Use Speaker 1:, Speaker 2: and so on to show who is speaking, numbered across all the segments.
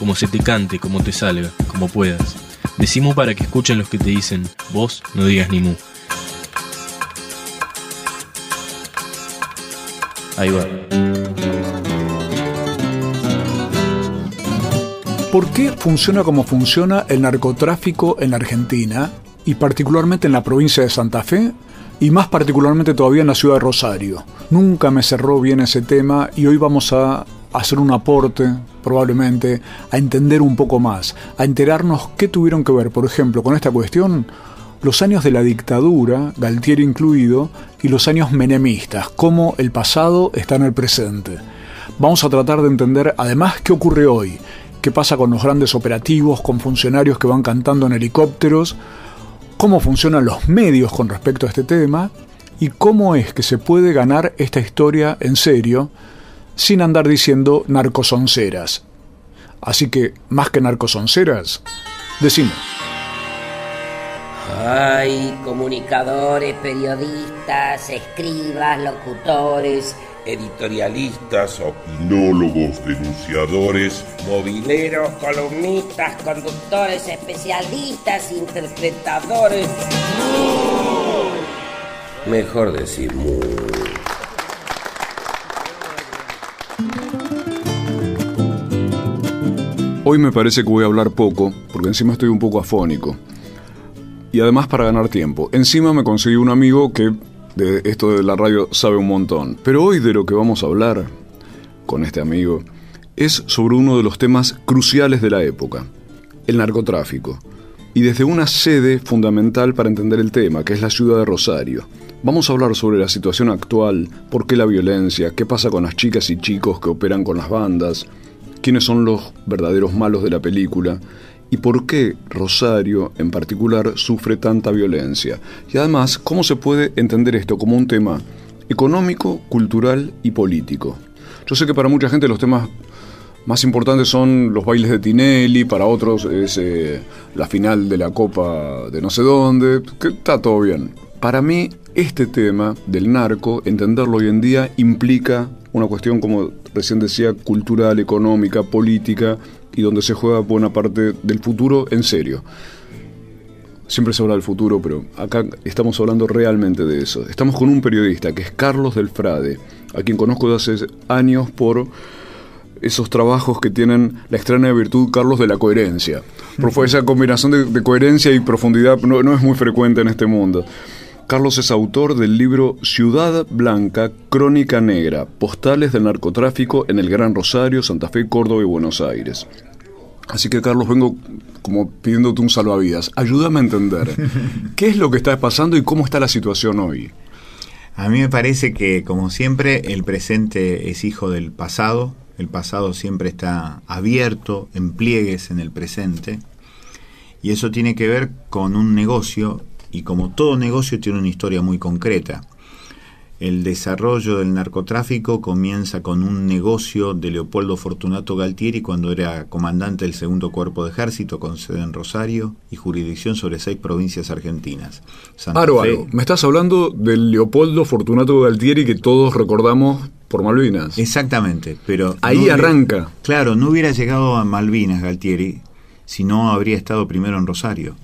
Speaker 1: como se te cante, como te salga, como puedas. Decimos para que escuchen los que te dicen, vos no digas ni mu. Ahí va.
Speaker 2: ¿Por qué funciona como funciona el narcotráfico en la Argentina y particularmente en la provincia de Santa Fe y más particularmente todavía en la ciudad de Rosario? Nunca me cerró bien ese tema y hoy vamos a hacer un aporte, probablemente, a entender un poco más, a enterarnos qué tuvieron que ver, por ejemplo, con esta cuestión los años de la dictadura, Galtieri incluido, y los años menemistas, cómo el pasado está en el presente. Vamos a tratar de entender además qué ocurre hoy, qué pasa con los grandes operativos, con funcionarios que van cantando en helicópteros, cómo funcionan los medios con respecto a este tema y cómo es que se puede ganar esta historia en serio sin andar diciendo narcosonceras. Así que, más que narcosonceras, decimos.
Speaker 3: Hay comunicadores, periodistas, escribas, locutores,
Speaker 4: editorialistas, opinólogos, denunciadores,
Speaker 3: mobileros, columnistas, conductores, especialistas, interpretadores.
Speaker 4: Mejor decir
Speaker 2: Hoy me parece que voy a hablar poco, porque encima estoy un poco afónico y además para ganar tiempo. Encima me conseguí un amigo que de esto de la radio sabe un montón. Pero hoy de lo que vamos a hablar con este amigo es sobre uno de los temas cruciales de la época, el narcotráfico. Y desde una sede fundamental para entender el tema, que es la ciudad de Rosario. Vamos a hablar sobre la situación actual, por qué la violencia, qué pasa con las chicas y chicos que operan con las bandas, quiénes son los verdaderos malos de la película y por qué Rosario en particular sufre tanta violencia. Y además, cómo se puede entender esto como un tema económico, cultural y político. Yo sé que para mucha gente los temas más importantes son los bailes de Tinelli, para otros es eh, la final de la Copa de no sé dónde, que está todo bien. Para mí, este tema del narco, entenderlo hoy en día, implica una cuestión, como recién decía, cultural, económica, política, y donde se juega buena parte del futuro en serio. Siempre se habla del futuro, pero acá estamos hablando realmente de eso. Estamos con un periodista que es Carlos del Frade, a quien conozco desde hace años por esos trabajos que tienen la extraña virtud Carlos de la coherencia. Por esa combinación de, coherencia y profundidad no es muy frecuente en este mundo. Carlos es autor del libro Ciudad Blanca, Crónica Negra, Postales del Narcotráfico en el Gran Rosario, Santa Fe, Córdoba y Buenos Aires. Así que Carlos, vengo como pidiéndote un salvavidas. Ayúdame a entender qué es lo que está pasando y cómo está la situación hoy.
Speaker 5: A mí me parece que, como siempre, el presente es hijo del pasado. El pasado siempre está abierto en pliegues en el presente. Y eso tiene que ver con un negocio y como todo negocio tiene una historia muy concreta. El desarrollo del narcotráfico comienza con un negocio de Leopoldo Fortunato Galtieri cuando era comandante del segundo cuerpo de ejército con sede en Rosario y jurisdicción sobre seis provincias argentinas.
Speaker 2: Aro, me estás hablando del Leopoldo Fortunato Galtieri que todos recordamos por Malvinas.
Speaker 5: Exactamente, pero...
Speaker 2: Ahí arranca.
Speaker 5: Claro, no hubiera llegado a Malvinas Galtieri si no habría estado primero en Rosario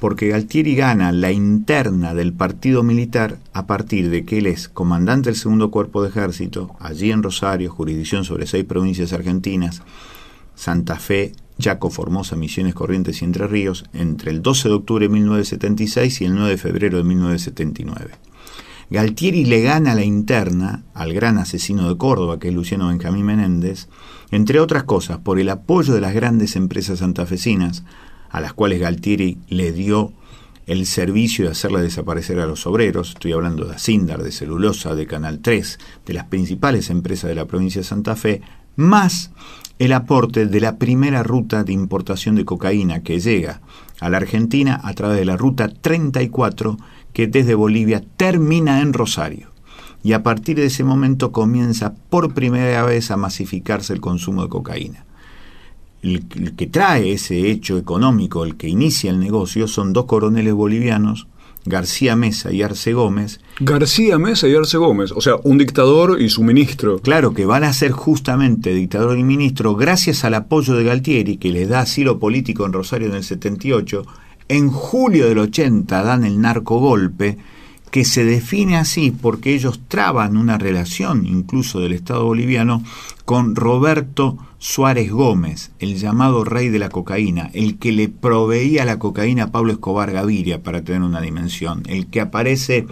Speaker 5: porque Galtieri gana la interna del partido militar a partir de que él es comandante del segundo cuerpo de ejército, allí en Rosario, jurisdicción sobre seis provincias argentinas, Santa Fe, Chaco, Formosa, Misiones, Corrientes y Entre Ríos, entre el 12 de octubre de 1976 y el 9 de febrero de 1979. Galtieri le gana la interna al gran asesino de Córdoba, que es Luciano Benjamín Menéndez, entre otras cosas por el apoyo de las grandes empresas santafesinas, a las cuales Galtieri le dio el servicio de hacerle desaparecer a los obreros, estoy hablando de Asindar, de Celulosa, de Canal 3, de las principales empresas de la provincia de Santa Fe, más el aporte de la primera ruta de importación de cocaína que llega a la Argentina a través de la ruta 34 que desde Bolivia termina en Rosario. Y a partir de ese momento comienza por primera vez a masificarse el consumo de cocaína. El, el que trae ese hecho económico, el que inicia el negocio, son dos coroneles bolivianos, García Mesa y Arce Gómez.
Speaker 2: García Mesa y Arce Gómez, o sea, un dictador y su ministro.
Speaker 5: Claro que van a ser justamente dictador y ministro gracias al apoyo de Galtieri, que les da asilo político en Rosario en el 78. En julio del 80 dan el narcogolpe, que se define así porque ellos traban una relación, incluso del Estado boliviano, con Roberto Suárez Gómez, el llamado rey de la cocaína, el que le proveía la cocaína a Pablo Escobar Gaviria para tener una dimensión, el que aparece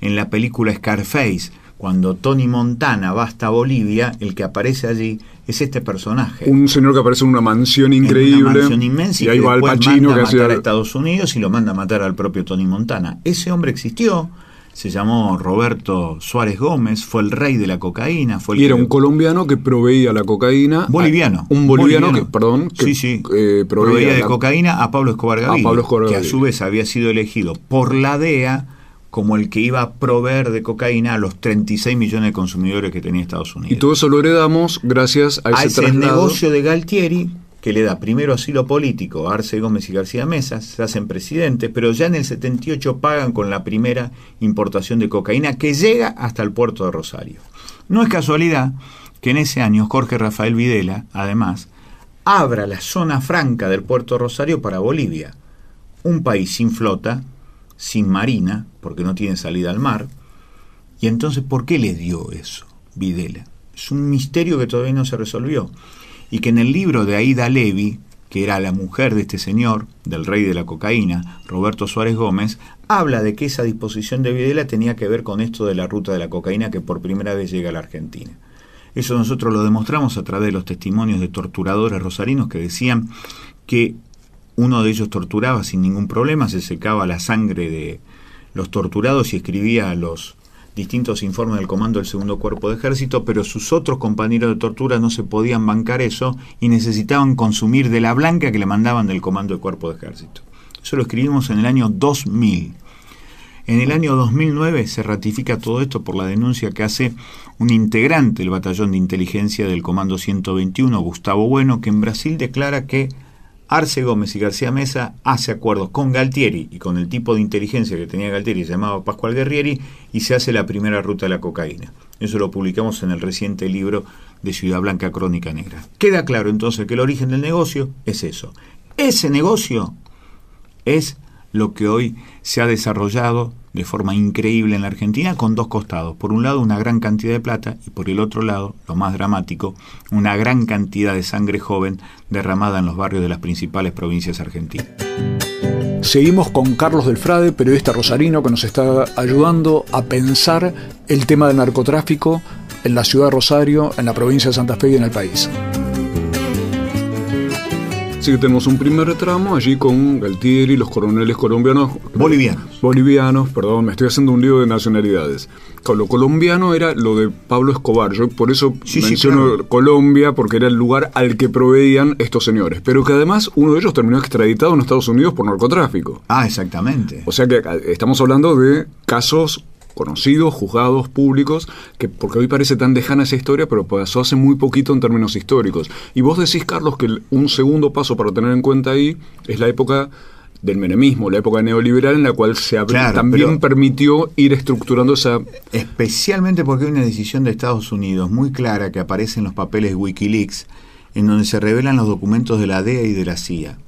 Speaker 5: en la película Scarface, cuando Tony Montana va hasta Bolivia, el que aparece allí es este personaje.
Speaker 2: Un señor que aparece en una mansión increíble.
Speaker 5: En una mansión inmensa
Speaker 2: y ahí va el Pacino
Speaker 5: manda
Speaker 2: que
Speaker 5: a matar a Estados Unidos y lo manda a matar al propio Tony Montana. Ese hombre existió, se llamó Roberto Suárez Gómez, fue el rey de la cocaína, fue el
Speaker 2: Y era
Speaker 5: que-
Speaker 2: un colombiano que proveía la cocaína.
Speaker 5: Boliviano.
Speaker 2: a- un boliviano, que, perdón, que
Speaker 5: sí, sí.
Speaker 2: eh,
Speaker 5: proveía, de
Speaker 2: la-
Speaker 5: cocaína a Pablo Escobar Gaviria,
Speaker 2: Pablo Escobar
Speaker 5: que a
Speaker 2: Gaviria.
Speaker 5: su vez había sido elegido por la DEA como el que iba a proveer de cocaína a los 36 millones de consumidores que tenía Estados Unidos.
Speaker 2: Y todo eso lo heredamos gracias a
Speaker 5: a
Speaker 2: ese,
Speaker 5: ese negocio de Galtieri que le da primero asilo político a Arce Gómez y García Mesa, se hacen presidentes, pero ya en el 78 pagan con la primera importación de cocaína que llega hasta el puerto de Rosario. No es casualidad que en ese año Jorge Rafael Videla, además, abra la zona franca del puerto de Rosario para Bolivia, un país sin flota, sin marina, porque no tiene salida al mar. Y entonces, ¿por qué le dio eso Videla? Es un misterio que todavía no se resolvió. Y que en el libro de Aida Levy, que era la mujer de este señor, del rey de la cocaína, Roberto Suárez Gómez, habla de que esa disposición de Videla tenía que ver con esto de la ruta de la cocaína que por primera vez llega a la Argentina. Eso nosotros lo demostramos a través de los testimonios de torturadores rosarinos que decían que uno de ellos torturaba sin ningún problema, se secaba la sangre de los torturados y escribía los distintos informes del comando del segundo cuerpo de ejército, pero sus otros compañeros de tortura no se podían bancar eso y necesitaban consumir de la blanca que le mandaban del comando del cuerpo de ejército. Eso lo escribimos en el año 2000. En el año 2009 se ratifica todo esto por la denuncia que hace un integrante del batallón de inteligencia del Comando 121, Gustavo Bueno, que en Brasil declara que Arce Gómez y García Mesa hace acuerdos con Galtieri y con el tipo de inteligencia que tenía Galtieri, llamado Pascual Guerrieri, y se hace la primera ruta de la cocaína. Eso lo publicamos en el reciente libro de Ciudad Blanca Crónica Negra. Queda claro entonces que el origen del negocio es eso. Ese negocio es lo que hoy se ha desarrollado de forma increíble en la Argentina con dos costados. Por un lado, una gran cantidad de plata y por el otro lado, lo más dramático, una gran cantidad de sangre joven derramada en los barrios de las principales provincias argentinas.
Speaker 6: Seguimos con Carlos Delfrade, periodista rosarino que nos está ayudando a pensar el tema del narcotráfico en la ciudad de Rosario, en la provincia de Santa Fe y en el país.
Speaker 2: Así que tenemos un primer tramo allí con Galtieri, los coroneles colombianos.
Speaker 5: Bolivianos.
Speaker 2: Bolivianos, perdón, me estoy haciendo un lío de nacionalidades. Lo colombiano era lo de Pablo Escobar. Yo por eso
Speaker 5: Sí, sí,
Speaker 2: menciono
Speaker 5: claro.
Speaker 2: Colombia, porque era el lugar al que proveían estos señores. Pero que además uno de ellos terminó extraditado en Estados Unidos por narcotráfico.
Speaker 5: Ah, exactamente.
Speaker 2: O sea que eh, estamos hablando de casos conocidos, juzgados, públicos, que porque hoy parece tan lejana esa historia, pero pasó hace muy poquito en términos históricos. Y vos decís, Carlos, que un segundo paso para tener en cuenta ahí es la época del menemismo, la época neoliberal en la cual se
Speaker 5: Claro,
Speaker 2: también permitió ir estructurando esa...
Speaker 5: Especialmente porque hay una decisión de Estados Unidos muy clara que aparece en los papeles Wikileaks, en donde se revelan los documentos de la DEA y de la CIA.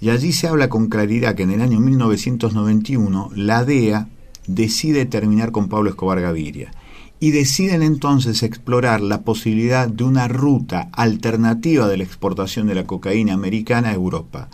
Speaker 5: Y allí se habla con claridad que en el año 1991 la DEA decide terminar con Pablo Escobar Gaviria. Y deciden entonces explorar la posibilidad de una ruta alternativa de la exportación de la cocaína americana a Europa.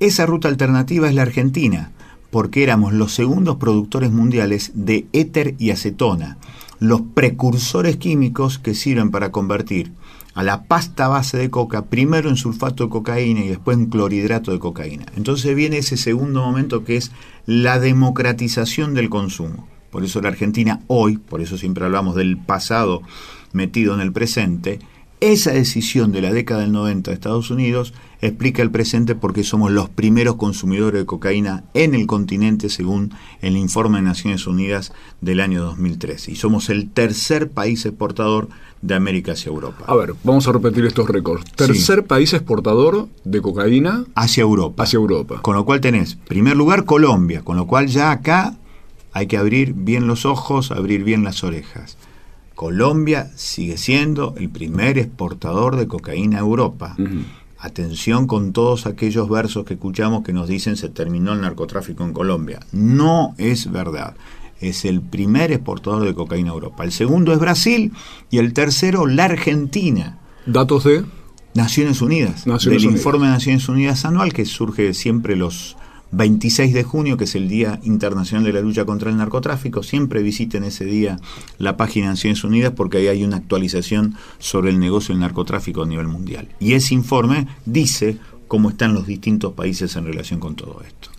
Speaker 5: Esa ruta alternativa es la Argentina, porque éramos los segundos productores mundiales de éter y acetona, los precursores químicos que sirven para convertir a la pasta base de coca primero en sulfato de cocaína y después en clorhidrato de cocaína. Entonces viene ese segundo momento que es la democratización del consumo. Por eso la Argentina hoy, por eso siempre hablamos del pasado metido en el presente, Esa decisión de la década del 90 de Estados Unidos explica el presente porque somos los primeros consumidores de cocaína en el continente según el informe de Naciones Unidas del año 2013 y somos el tercer país exportador de América hacia Europa.
Speaker 2: A ver, vamos a repetir estos récords. Tercer país exportador de cocaína
Speaker 5: hacia Europa.
Speaker 2: Hacia Europa.
Speaker 5: Con lo cual tenés, primer lugar, Colombia, con lo cual ya acá hay que abrir bien los ojos, abrir bien las orejas. Colombia sigue siendo el primer exportador de cocaína a Europa. Atención con todos aquellos versos que escuchamos que nos dicen se terminó el narcotráfico en Colombia. No es verdad. Es el primer exportador de cocaína a Europa. El segundo es Brasil y el tercero la Argentina.
Speaker 2: ¿Datos de?
Speaker 5: Naciones Unidas. del informe de Naciones Unidas anual que surge siempre los 26 de junio, que es el Día Internacional de la Lucha contra el Narcotráfico. Siempre visiten ese día la página de Naciones Unidas porque ahí hay una actualización sobre el negocio del narcotráfico a nivel mundial. Y ese informe dice cómo están los distintos países en relación con todo esto.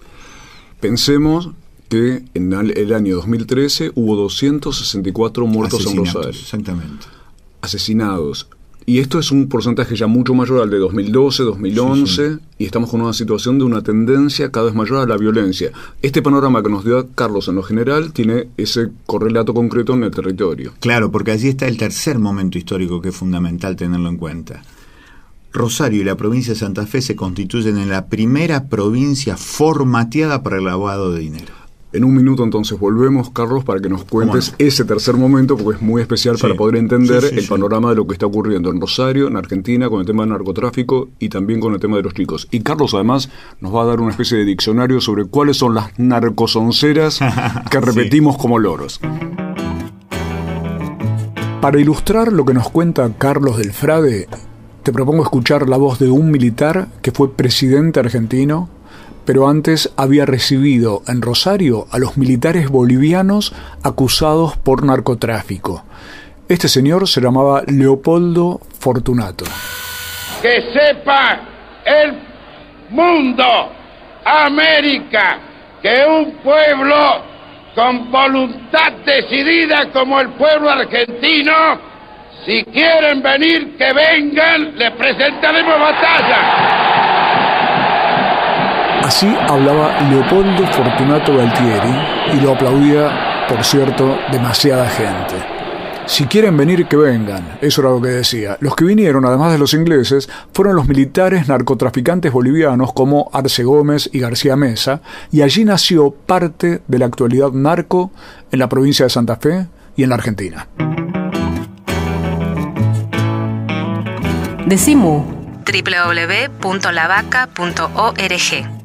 Speaker 2: Pensemos que en el año 2013 hubo 264 muertos en Rosario.
Speaker 5: Exactamente.
Speaker 2: Asesinados. Y esto es un porcentaje ya mucho mayor al de 2012, 2011, y estamos con una situación de una tendencia cada vez mayor a la violencia. Este panorama que nos dio Carlos en lo general tiene ese correlato concreto en el territorio.
Speaker 5: Claro, porque allí está el tercer momento histórico que es fundamental tenerlo en cuenta. Rosario y la provincia de Santa Fe se constituyen en la primera provincia formateada para el lavado de dinero.
Speaker 2: En un minuto entonces volvemos, Carlos, para que nos cuentes ese tercer momento, porque es muy especial para poder entender el panorama de lo que está ocurriendo en Rosario, en Argentina, con el tema del narcotráfico y también con el tema de los chicos. Y Carlos además nos va a dar una especie de diccionario sobre cuáles son las narcosonceras que repetimos como loros. Para ilustrar lo que nos cuenta Carlos del Frade, te propongo escuchar la voz de un militar que fue presidente argentino pero antes había recibido en Rosario a los militares bolivianos acusados por narcotráfico. Este señor se llamaba Leopoldo Fortunato.
Speaker 7: Que sepa el mundo, América, que un pueblo con voluntad decidida como el pueblo argentino, si quieren venir, que vengan, les presentaremos batalla.
Speaker 6: Así hablaba Leopoldo Fortunato Galtieri y lo aplaudía, por cierto, demasiada gente. Si quieren venir, que vengan, eso era lo que decía. Los que vinieron, además de los ingleses, fueron los militares narcotraficantes bolivianos como Arce Gómez y García Mesa, y allí nació parte de la actualidad narco en la provincia de Santa Fe y en la Argentina.
Speaker 8: Decimu www.lavaca.org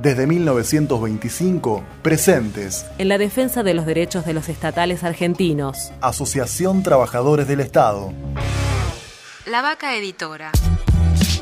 Speaker 9: desde 1925, presentes
Speaker 8: en la defensa de los derechos de los estatales argentinos.
Speaker 9: Asociación Trabajadores del Estado.
Speaker 8: La Vaca Editora.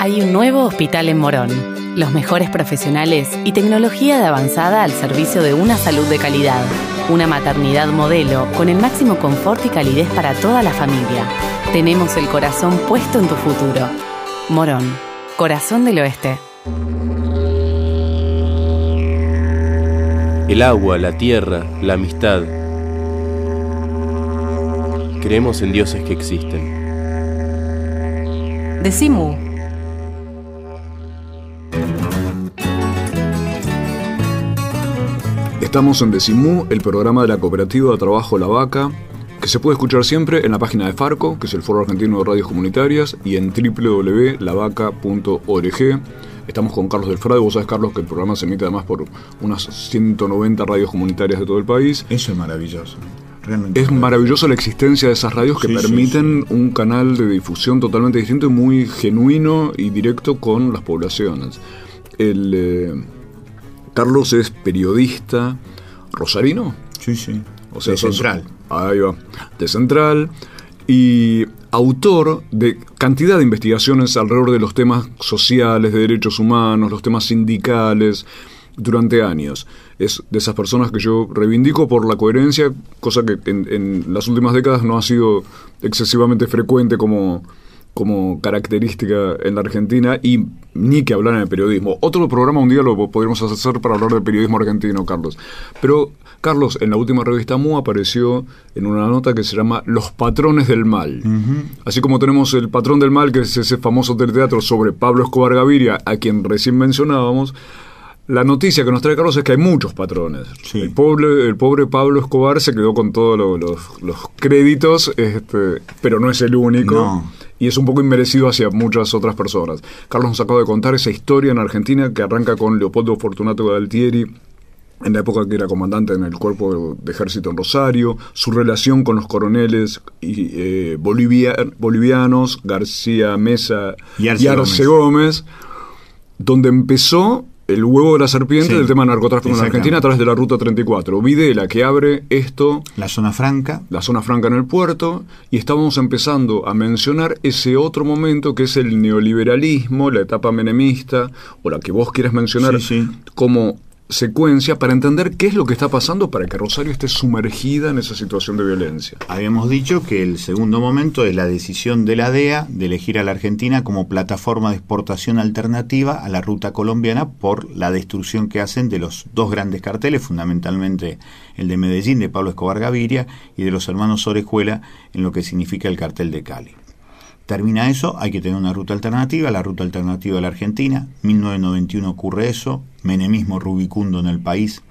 Speaker 10: Hay un nuevo hospital en Morón. Los mejores profesionales y tecnología de avanzada al servicio de una salud de calidad. Una maternidad modelo con el máximo confort y calidez para toda la familia. Tenemos el corazón puesto en tu futuro. Morón, corazón del oeste.
Speaker 1: El agua, la tierra, la amistad. Creemos en dioses que existen.
Speaker 8: Decimu
Speaker 2: Estamos en Decimú, el programa de la cooperativa de trabajo La Vaca, que se puede escuchar siempre en la página de Farco, que es el Foro Argentino de Radios Comunitarias, y en www.lavaca.org. Estamos con Carlos del Frade. Vos sabés, Carlos, que el programa se emite además por unas 190 radios comunitarias de todo el país.
Speaker 5: Eso es maravilloso. realmente.
Speaker 2: Es maravillosa la existencia de esas radios que
Speaker 5: Sí, sí,
Speaker 2: permiten un canal de difusión totalmente distinto y muy genuino y directo con las poblaciones. El, eh, Carlos es periodista rosarino.
Speaker 5: Sí, sí.
Speaker 2: O sea,
Speaker 5: De Central.
Speaker 2: Ahí va. De Central. Y autor de cantidad de investigaciones alrededor de los temas sociales, de derechos humanos, los temas sindicales, durante años. Es de esas personas que yo reivindico por la coherencia, cosa que en, en las últimas décadas no ha sido excesivamente frecuente como, como característica en la Argentina y ni que hablar en el periodismo. Otro programa un día lo podríamos hacer para hablar de periodismo argentino, Carlos. Pero Carlos, en la última revista MU apareció en una nota que se llama Los patrones del mal. Así como tenemos el patrón del mal, que es ese famoso teleteatro sobre Pablo Escobar Gaviria, a quien recién mencionábamos, la noticia que nos trae Carlos es que hay muchos patrones. El, pobre, el pobre Pablo Escobar se quedó con todos lo- los, los créditos, este, pero no es el único.
Speaker 5: No.
Speaker 2: Y es un poco inmerecido hacia muchas otras personas. Carlos nos acaba de contar esa historia en Argentina que arranca con Leopoldo Fortunato Galtieri, en la época que era comandante en el cuerpo de ejército en Rosario, su relación con los coroneles y, eh, bolivia- bolivianos, García Mesa
Speaker 5: Y
Speaker 2: y
Speaker 5: Arce
Speaker 2: Arce, Gómez, donde empezó el huevo de la serpiente
Speaker 5: Sí,
Speaker 2: del tema del narcotráfico en la. Argentina a través de la Ruta 34. Videla que abre esto,
Speaker 5: La zona franca.
Speaker 2: la zona franca en el puerto, y estábamos empezando a mencionar ese otro momento que es el neoliberalismo, la etapa menemista, o la que vos quieras mencionar
Speaker 5: Sí, sí.
Speaker 2: como secuencia para entender qué es lo que está pasando para que Rosario esté sumergida en esa situación de violencia.
Speaker 5: Habíamos dicho que el segundo momento es la decisión de la DEA de elegir a la Argentina como plataforma de exportación alternativa a la ruta colombiana por la destrucción que hacen de los dos grandes carteles, fundamentalmente el de Medellín de Pablo Escobar Gaviria y de los hermanos Orejuela en lo que significa el cartel de Cali. Termina eso, hay que tener una ruta alternativa, la ruta alternativa de la Argentina. 1991 ocurre eso, menemismo rubicundo en el país,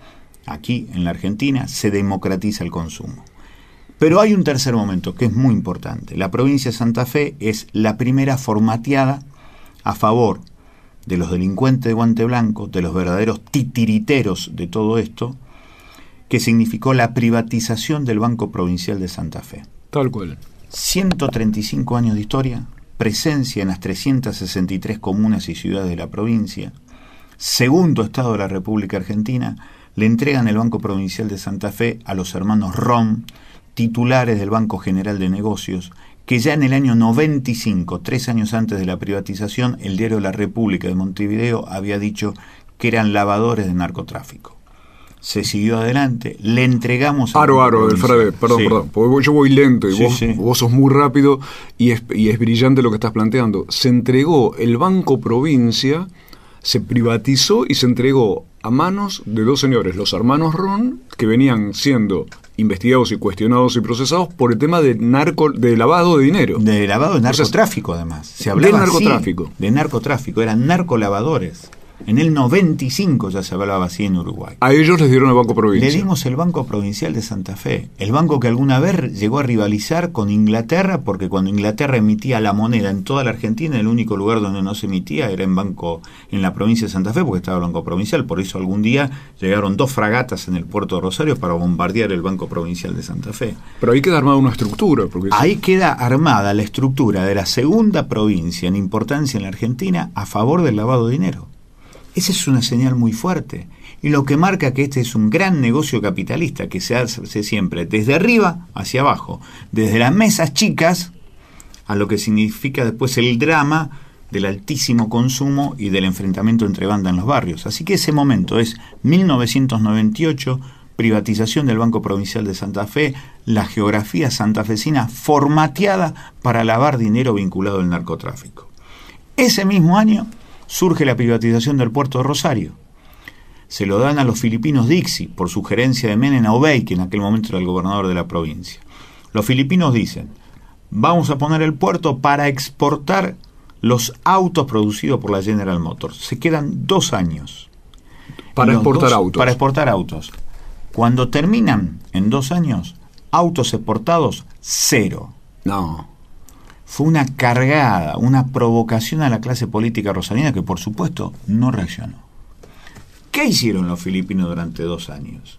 Speaker 5: aquí en la Argentina, se democratiza el consumo. Pero hay un tercer momento que es muy importante. La provincia de Santa Fe es la primera formateada a favor de los delincuentes de guante blanco, de los verdaderos titiriteros de todo esto, que significó la privatización del Banco Provincial de Santa Fe.
Speaker 2: Tal cual.
Speaker 5: 135 años de historia, presencia en las 363 comunas y ciudades de la provincia, segundo estado de la República Argentina, le entregan el Banco Provincial de Santa Fe a los hermanos Rom, titulares del Banco General de Negocios, que ya en el año 95, tres años antes de la privatización, el diario La República de Montevideo había dicho que eran lavadores de narcotráfico. Se siguió adelante, le entregamos
Speaker 2: Aro,
Speaker 5: Banco
Speaker 2: aro, del. Frade, perdón,
Speaker 5: Sí.
Speaker 2: perdón, porque yo voy lento y
Speaker 5: Sí,
Speaker 2: vos,
Speaker 5: sí.
Speaker 2: vos sos muy rápido y es, y es brillante lo que estás planteando. Se entregó el Banco Provincia, se privatizó y se entregó a manos de dos señores, los hermanos Ron, que venían siendo investigados y cuestionados y procesados por el tema de narco, de lavado de dinero.
Speaker 5: De lavado de narcotráfico, además. Se hablaba
Speaker 2: de
Speaker 5: así,
Speaker 2: narcotráfico.
Speaker 5: de narcotráfico, eran narcolavadores. En el 95 ya se hablaba así en Uruguay.
Speaker 2: A ellos les dieron el Banco Provincia.
Speaker 5: Le dimos el Banco Provincial de Santa Fe, el banco que alguna vez llegó a rivalizar con Inglaterra, porque cuando Inglaterra emitía la moneda en toda la Argentina, el único lugar donde no se emitía era en banco en la provincia de Santa Fe, porque estaba el Banco Provincial. Por eso algún día llegaron dos fragatas en el puerto de Rosario para bombardear el Banco Provincial de Santa Fe.
Speaker 2: Pero ahí queda armada una estructura. Porque
Speaker 5: Ahí queda armada la estructura de la segunda provincia en importancia en la Argentina a favor del lavado de dinero. Esa es una señal muy fuerte y lo que marca que este es un gran negocio capitalista que se hace siempre desde arriba hacia abajo, desde las mesas chicas a lo que significa después el drama del altísimo consumo y del enfrentamiento entre bandas en los barrios. Así que ese momento es 1998, privatización del Banco Provincial de Santa Fe, la geografía santafesina formateada para lavar dinero vinculado al narcotráfico. Ese mismo año surge la privatización del puerto de Rosario. Se lo dan a los filipinos Dixie por sugerencia de Menem Obey, que en aquel momento era el gobernador de la provincia. Los filipinos dicen, vamos a poner el puerto para exportar los autos producidos por la General Motors. Se quedan dos años.
Speaker 2: Para exportar
Speaker 5: dos-
Speaker 2: autos.
Speaker 5: Para exportar autos. Cuando terminan en dos años, autos exportados, cero.
Speaker 2: No.
Speaker 5: Fue una cargada, una provocación a la clase política rosarina que por supuesto no reaccionó. ¿Qué hicieron los filipinos durante dos años?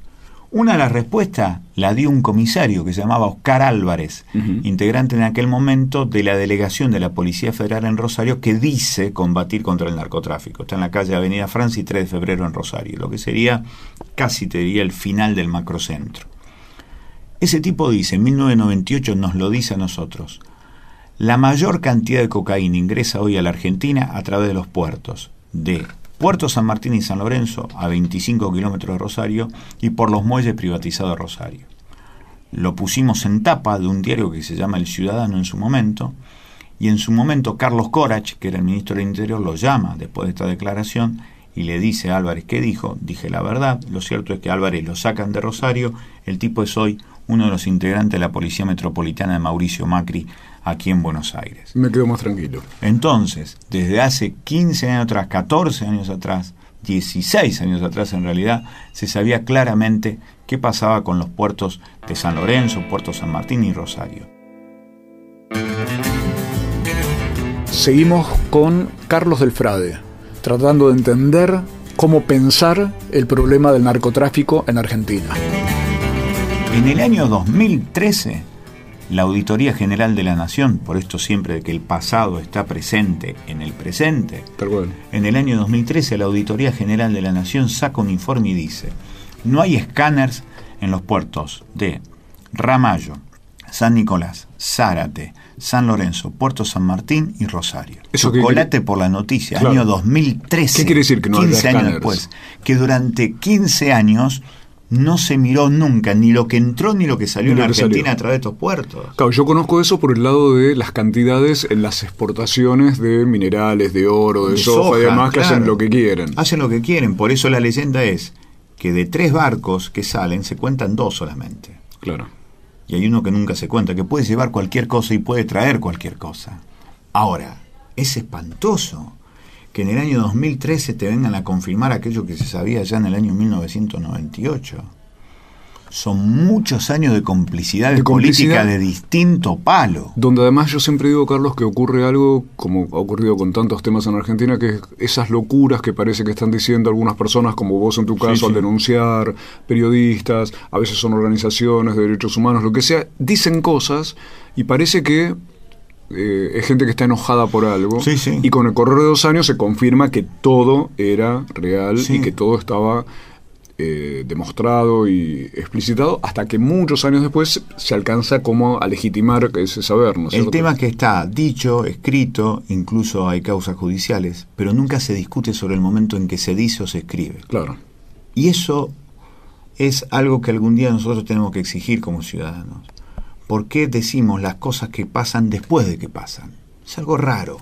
Speaker 5: Una de las respuestas la dio un comisario que se llamaba Oscar Álvarez, integrante en aquel momento de la delegación de la Policía Federal en Rosario, que dice combatir contra el narcotráfico. Está en la calle Avenida Francia y 3 de febrero en Rosario, lo que sería casi te diría el final del macrocentro. Ese tipo dice, en 1998 nos lo dice a nosotros, la mayor cantidad de cocaína ingresa hoy a la Argentina a través de los puertos de Puerto San Martín y San Lorenzo, a 25 kilómetros de Rosario, y por los muelles privatizados de Rosario. Lo pusimos en tapa de un diario que se llama El Ciudadano en su momento, y en su momento Carlos Corach, que era el ministro del Interior, lo llama después de esta declaración y le dice a Álvarez, ¿qué dijo? Dije la verdad, lo cierto es que Álvarez lo sacan de Rosario, el tipo es hoy uno de los integrantes de la Policía Metropolitana de Mauricio Macri aquí en Buenos Aires.
Speaker 2: Me quedo más tranquilo.
Speaker 5: Entonces, desde hace 15 años atrás, 14 años atrás, 16 años atrás en realidad, se sabía claramente qué pasaba con los puertos de San Lorenzo, Puerto San Martín y Rosario.
Speaker 6: Seguimos con Carlos del Frade, tratando de entender cómo pensar el problema del narcotráfico en Argentina.
Speaker 5: En el año 2013, la Auditoría General de la Nación, por esto siempre que el pasado está presente en el presente, en el año 2013 la Auditoría General de la Nación saca un informe y dice, no hay escáneres en los puertos de Ramallo, San Nicolás, Zárate, San Lorenzo, Puerto San Martín y Rosario.
Speaker 2: Eso
Speaker 5: Chocolate por la noticia, año 2013.
Speaker 2: ¿Qué quiere decir que no
Speaker 5: 15
Speaker 2: haya
Speaker 5: años después. Que durante 15 años no se miró nunca ni lo que entró ni lo que salió en Argentina
Speaker 2: salió.
Speaker 5: a través de estos puertos.
Speaker 2: Claro, yo conozco eso por el lado de las cantidades en las exportaciones de minerales, de oro, de,
Speaker 5: De
Speaker 2: soja, y demás que hacen lo que quieren.
Speaker 5: Hacen lo que quieren, por eso la leyenda es que de tres barcos que salen se cuentan dos solamente.
Speaker 2: Claro.
Speaker 5: Y hay uno que nunca se cuenta, que puede llevar cualquier cosa y puede traer cualquier cosa. Ahora, es espantoso que en el año 2013 te vengan a confirmar aquello que se sabía ya en el año 1998. Son muchos años de complicidad
Speaker 2: De complicidad.
Speaker 5: política de distinto palo.
Speaker 2: Donde además yo siempre digo, Carlos, que ocurre algo, como ha ocurrido con tantos temas en Argentina, que es esas locuras que parece que están diciendo algunas personas, como vos en tu caso,
Speaker 5: Sí,
Speaker 2: al denunciar, periodistas, a veces son organizaciones de derechos humanos, lo que sea, dicen cosas y parece que eh, es gente que está enojada por algo.
Speaker 5: Sí, sí.
Speaker 2: Y con el correr de dos años se confirma que todo era real
Speaker 5: Sí.
Speaker 2: y que todo estaba eh, demostrado y explicitado hasta que muchos años después se alcanza como a legitimar ese saber, ¿no es
Speaker 5: El
Speaker 2: cierto?
Speaker 5: tema es que está dicho, escrito, incluso hay causas judiciales, pero nunca se discute sobre el momento en que se dice o se escribe.
Speaker 2: Claro.
Speaker 5: Y eso es algo que algún día nosotros tenemos que exigir como ciudadanos. ¿Por qué decimos las cosas que pasan después de que pasan? Es algo raro,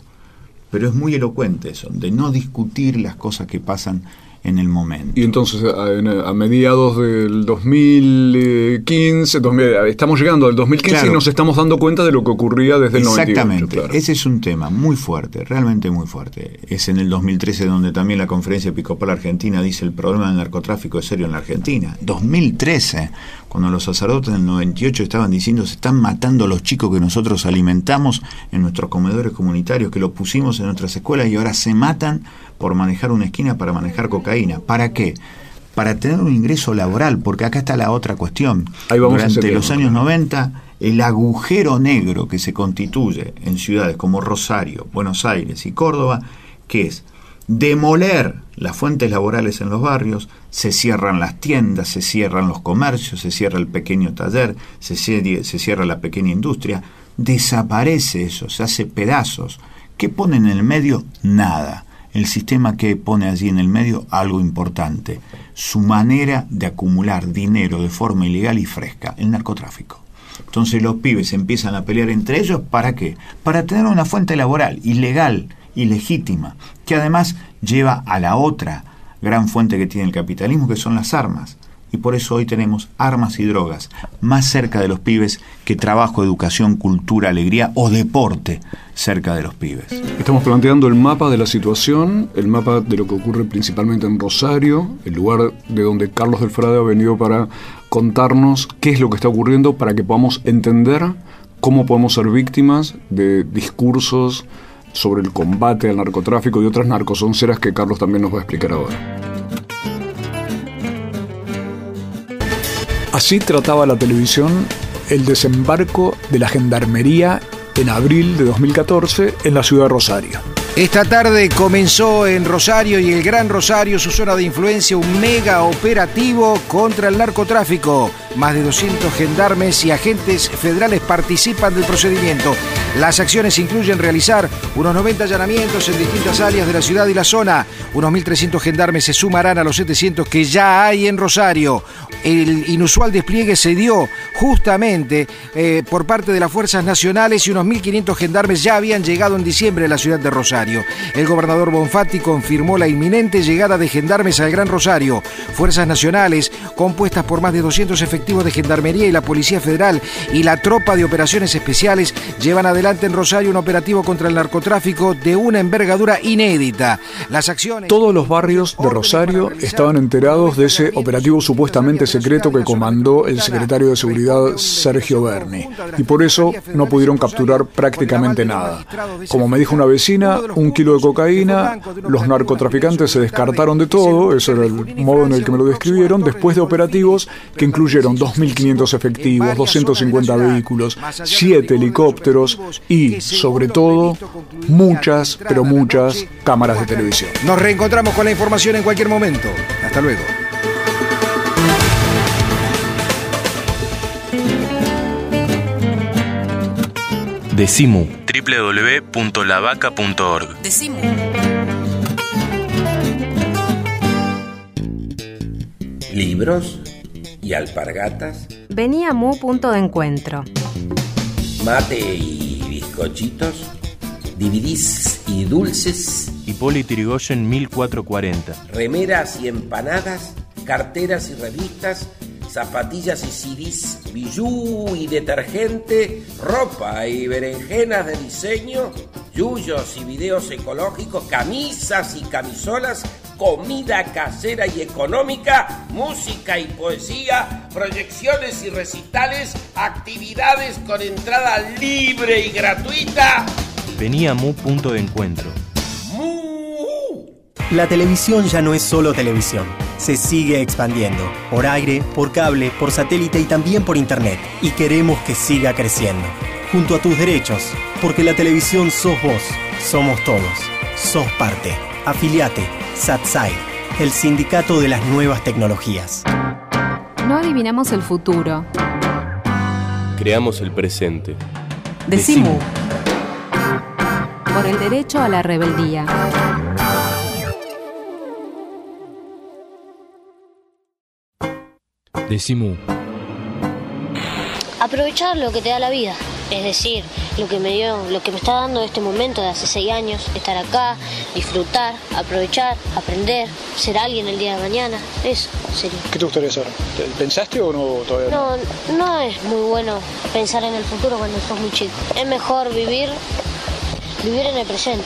Speaker 5: pero es muy elocuente eso, de no discutir las cosas que pasan en el momento.
Speaker 2: Y entonces, a, a mediados del 2015, 2000, estamos llegando al 2015
Speaker 5: Claro.
Speaker 2: y nos estamos dando cuenta de lo que ocurría desde el 98.
Speaker 5: Exactamente,
Speaker 2: claro.
Speaker 5: ese es un tema muy fuerte, realmente muy fuerte. Es en el 2013 donde también la Conferencia Episcopal Argentina dice el problema del narcotráfico es serio en la Argentina. 2013, cuando los sacerdotes del 98 estaban diciendo se están matando a los chicos que nosotros alimentamos en nuestros comedores comunitarios, que los pusimos en nuestras escuelas y ahora se matan por manejar una esquina para manejar cocaína. ¿Para qué? Para tener un ingreso laboral, porque acá está la otra cuestión.
Speaker 2: Ahí vamos
Speaker 5: Durante los años 90, el agujero negro que se constituye en ciudades como Rosario, Buenos Aires y Córdoba, que es demoler las fuentes laborales en los barrios, se cierran las tiendas, se cierran los comercios, se cierra el pequeño taller, se cierra, se cierra la pequeña industria, desaparece eso, se hace pedazos. ¿Qué pone en el medio? Nada. El sistema que pone allí en el medio algo importante, su manera de acumular dinero de forma ilegal y fresca, el narcotráfico. Entonces los pibes empiezan a pelear entre ellos, ¿para qué? Para tener una fuente laboral ilegal y legítima, que además lleva a la otra gran fuente que tiene el capitalismo, que son las armas. Y por eso hoy tenemos armas y drogas más cerca de los pibes que trabajo, educación, cultura, alegría o deporte cerca de los pibes.
Speaker 2: Estamos planteando el mapa de la situación, el mapa de lo que ocurre principalmente en Rosario, el lugar de donde Carlos del Frade ha venido para contarnos qué es lo que está ocurriendo para que podamos entender cómo podemos ser víctimas de discursos sobre el combate al narcotráfico y otras narcosonceras que Carlos también nos va a explicar ahora.
Speaker 6: Así trataba la televisión el desembarco de la gendarmería en abril de 2014 en la ciudad de Rosario.
Speaker 11: Esta tarde comenzó en Rosario y el Gran Rosario, su zona de influencia, un mega operativo contra el narcotráfico. Más de 200 gendarmes y agentes federales participan del procedimiento. Las acciones incluyen realizar unos 90 allanamientos en distintas áreas de la ciudad y la zona. Unos 1.300 gendarmes se sumarán a los 700 que ya hay en Rosario. El inusual despliegue se dio justamente eh, por parte de las fuerzas nacionales y unos 1.500 gendarmes ya habían llegado en diciembre a la ciudad de Rosario. El gobernador Bonfatti confirmó la inminente llegada de gendarmes al Gran Rosario. Fuerzas nacionales, compuestas por más de 200 efectivos de Gendarmería y la Policía Federal y la Tropa de Operaciones Especiales llevan adelante en Rosario un operativo contra el narcotráfico de una envergadura inédita. Las acciones...
Speaker 6: Todos los barrios de Rosario estaban enterados de ese operativo supuestamente secreto que comandó el secretario de Seguridad Sergio Berni y por eso no pudieron capturar prácticamente nada. Como me dijo una vecina, un kilo de cocaína, los narcotraficantes se descartaron de todo, ese era el modo en el que me lo describieron, después de operativos que incluyeron 2.500 efectivos, 250 vehículos, 7 helicópteros y, sobre todo, muchas, pero muchas cámaras de televisión.
Speaker 11: Nos reencontramos con la información en cualquier momento. Hasta luego.
Speaker 1: Decimu www.lavaca.org
Speaker 8: Decimu.
Speaker 3: Libros y alpargatas,
Speaker 12: Venía Mu punto de encuentro.
Speaker 3: Mate y bizcochitos, DVDs y dulces,
Speaker 1: Hipólito Yrigoyen 1440.
Speaker 3: remeras y empanadas, carteras y revistas, zapatillas y CDs, bijú y detergente, ropa y berenjenas de diseño, yuyos y videos ecológicos, camisas y camisolas, comida casera y económica, música y poesía, proyecciones y recitales, actividades con entrada libre y gratuita.
Speaker 1: Venía Mu punto de encuentro.
Speaker 13: La televisión ya no es solo televisión. Se sigue expandiendo. Por aire, por cable, por satélite y también por internet. Y queremos que siga creciendo. Junto a tus derechos. Porque la televisión sos vos. Somos todos. Sos parte. Afiliate. SATSAI. El sindicato de las nuevas tecnologías.
Speaker 12: No adivinamos el futuro.
Speaker 1: Creamos el presente.
Speaker 12: Decimu. Por el derecho a la rebeldía.
Speaker 1: Decimu.
Speaker 14: Aprovechar lo que te da la vida, es decir, lo que me dio, lo que me está dando este momento de hace seis años, estar acá, disfrutar, aprovechar, aprender, ser alguien el día de mañana, eso sería.
Speaker 15: ¿Qué te gustaría ser? ¿Pensaste o no todavía?
Speaker 14: No, no es muy bueno pensar en el futuro cuando sos muy chico. Es mejor vivir, vivir en el presente.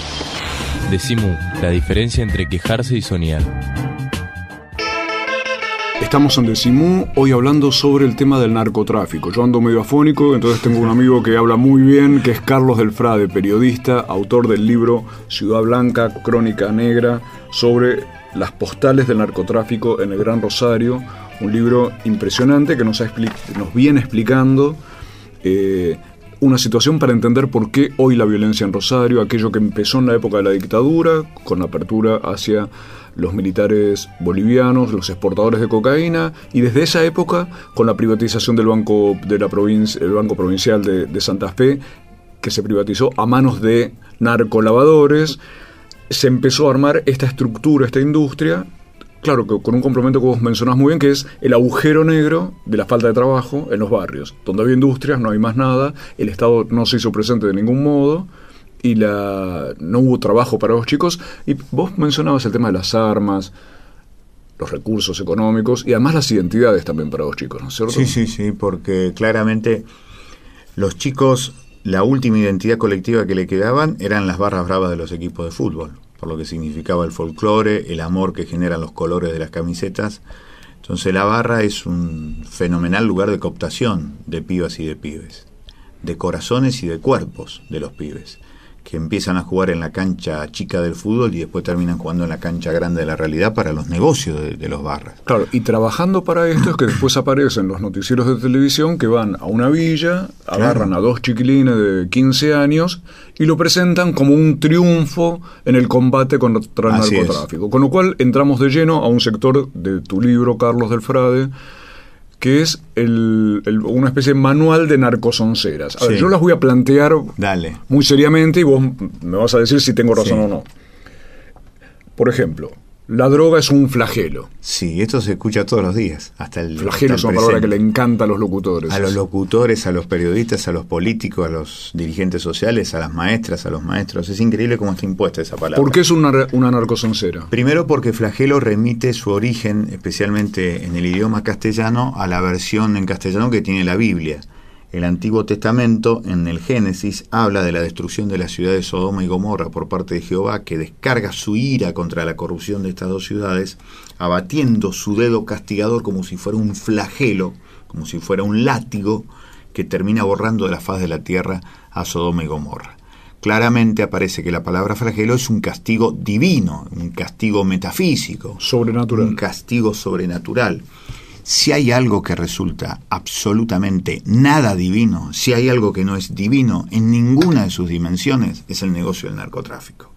Speaker 1: Decimu. La diferencia entre quejarse y soñar.
Speaker 2: Estamos en Decimú, hoy hablando sobre el tema del narcotráfico. Yo ando medio afónico, entonces tengo un amigo que habla muy bien, que es Carlos Delfrade, periodista, autor del libro Ciudad Blanca, Crónica Negra, sobre las postales del narcotráfico en el Gran Rosario. Un libro impresionante que nos viene explicando eh, una situación para entender por qué hoy la violencia en Rosario, aquello que empezó en la época de la dictadura, con la apertura hacia los militares bolivianos, los exportadores de cocaína, y desde esa época, con la privatización del Banco, de la provincia, el banco Provincial de, de Santa Fe, que se privatizó a manos de narcolavadores, se empezó a armar esta estructura, esta industria, claro, que con un complemento que vos mencionás muy bien, que es el agujero negro de la falta de trabajo en los barrios, donde había industrias, no hay más nada, el Estado no se hizo presente de ningún modo y la, no hubo trabajo para los chicos. Y vos mencionabas el tema de las armas, los recursos económicos y además las identidades también para los chicos, ¿no es cierto?
Speaker 5: Sí, sí, sí, porque claramente los chicos, la última identidad colectiva que le quedaban eran las barras bravas de los equipos de fútbol, por lo que significaba el folclore, el amor que generan los colores de las camisetas. Entonces la barra es un fenomenal lugar de cooptación de pibas y de pibes, de corazones y de cuerpos de los pibes, que empiezan a jugar en la cancha chica del fútbol y después terminan jugando en la cancha grande de la realidad para los negocios de, de los barras.
Speaker 2: Claro, y trabajando para esto es que después aparecen los noticieros de televisión que van a una villa, agarran a dos chiquilines de 15 años y lo presentan como un triunfo en el combate contra el
Speaker 5: Así es.
Speaker 2: narcotráfico. Con lo cual entramos de lleno a un sector de tu libro, Carlos del Frade, que es el- el- una especie de manual de narcosonceras. A ver, yo las voy a plantear
Speaker 5: Dale.
Speaker 2: muy seriamente y vos me vas a decir si tengo razón
Speaker 5: Sí.
Speaker 2: o no. Por ejemplo, la droga es un flagelo.
Speaker 5: Sí, esto se escucha todos los días, hasta el
Speaker 2: Flagelo es
Speaker 5: hasta el
Speaker 2: una palabra que le encanta a los locutores.
Speaker 5: A los locutores, a los periodistas, a los políticos, a los dirigentes sociales, a las maestras, a los maestros. Es increíble cómo está impuesta esa palabra.
Speaker 2: ¿Por qué es una, una narcosoncera?
Speaker 5: Primero porque flagelo remite su origen, especialmente en el idioma castellano, a la versión en castellano que tiene la Biblia. El Antiguo Testamento, en el Génesis, habla de la destrucción de la ciudad de Sodoma y Gomorra por parte de Jehová, que descarga su ira contra la corrupción de estas dos ciudades, abatiendo su dedo castigador como si fuera un flagelo, como si fuera un látigo, que termina borrando de la faz de la tierra a Sodoma y Gomorra. Claramente aparece que la palabra flagelo es un castigo divino, un castigo metafísico,
Speaker 2: sobrenatural.
Speaker 5: un castigo sobrenatural. Si hay algo que resulta absolutamente nada divino, si hay algo que no es divino en ninguna de sus dimensiones, es el negocio del narcotráfico.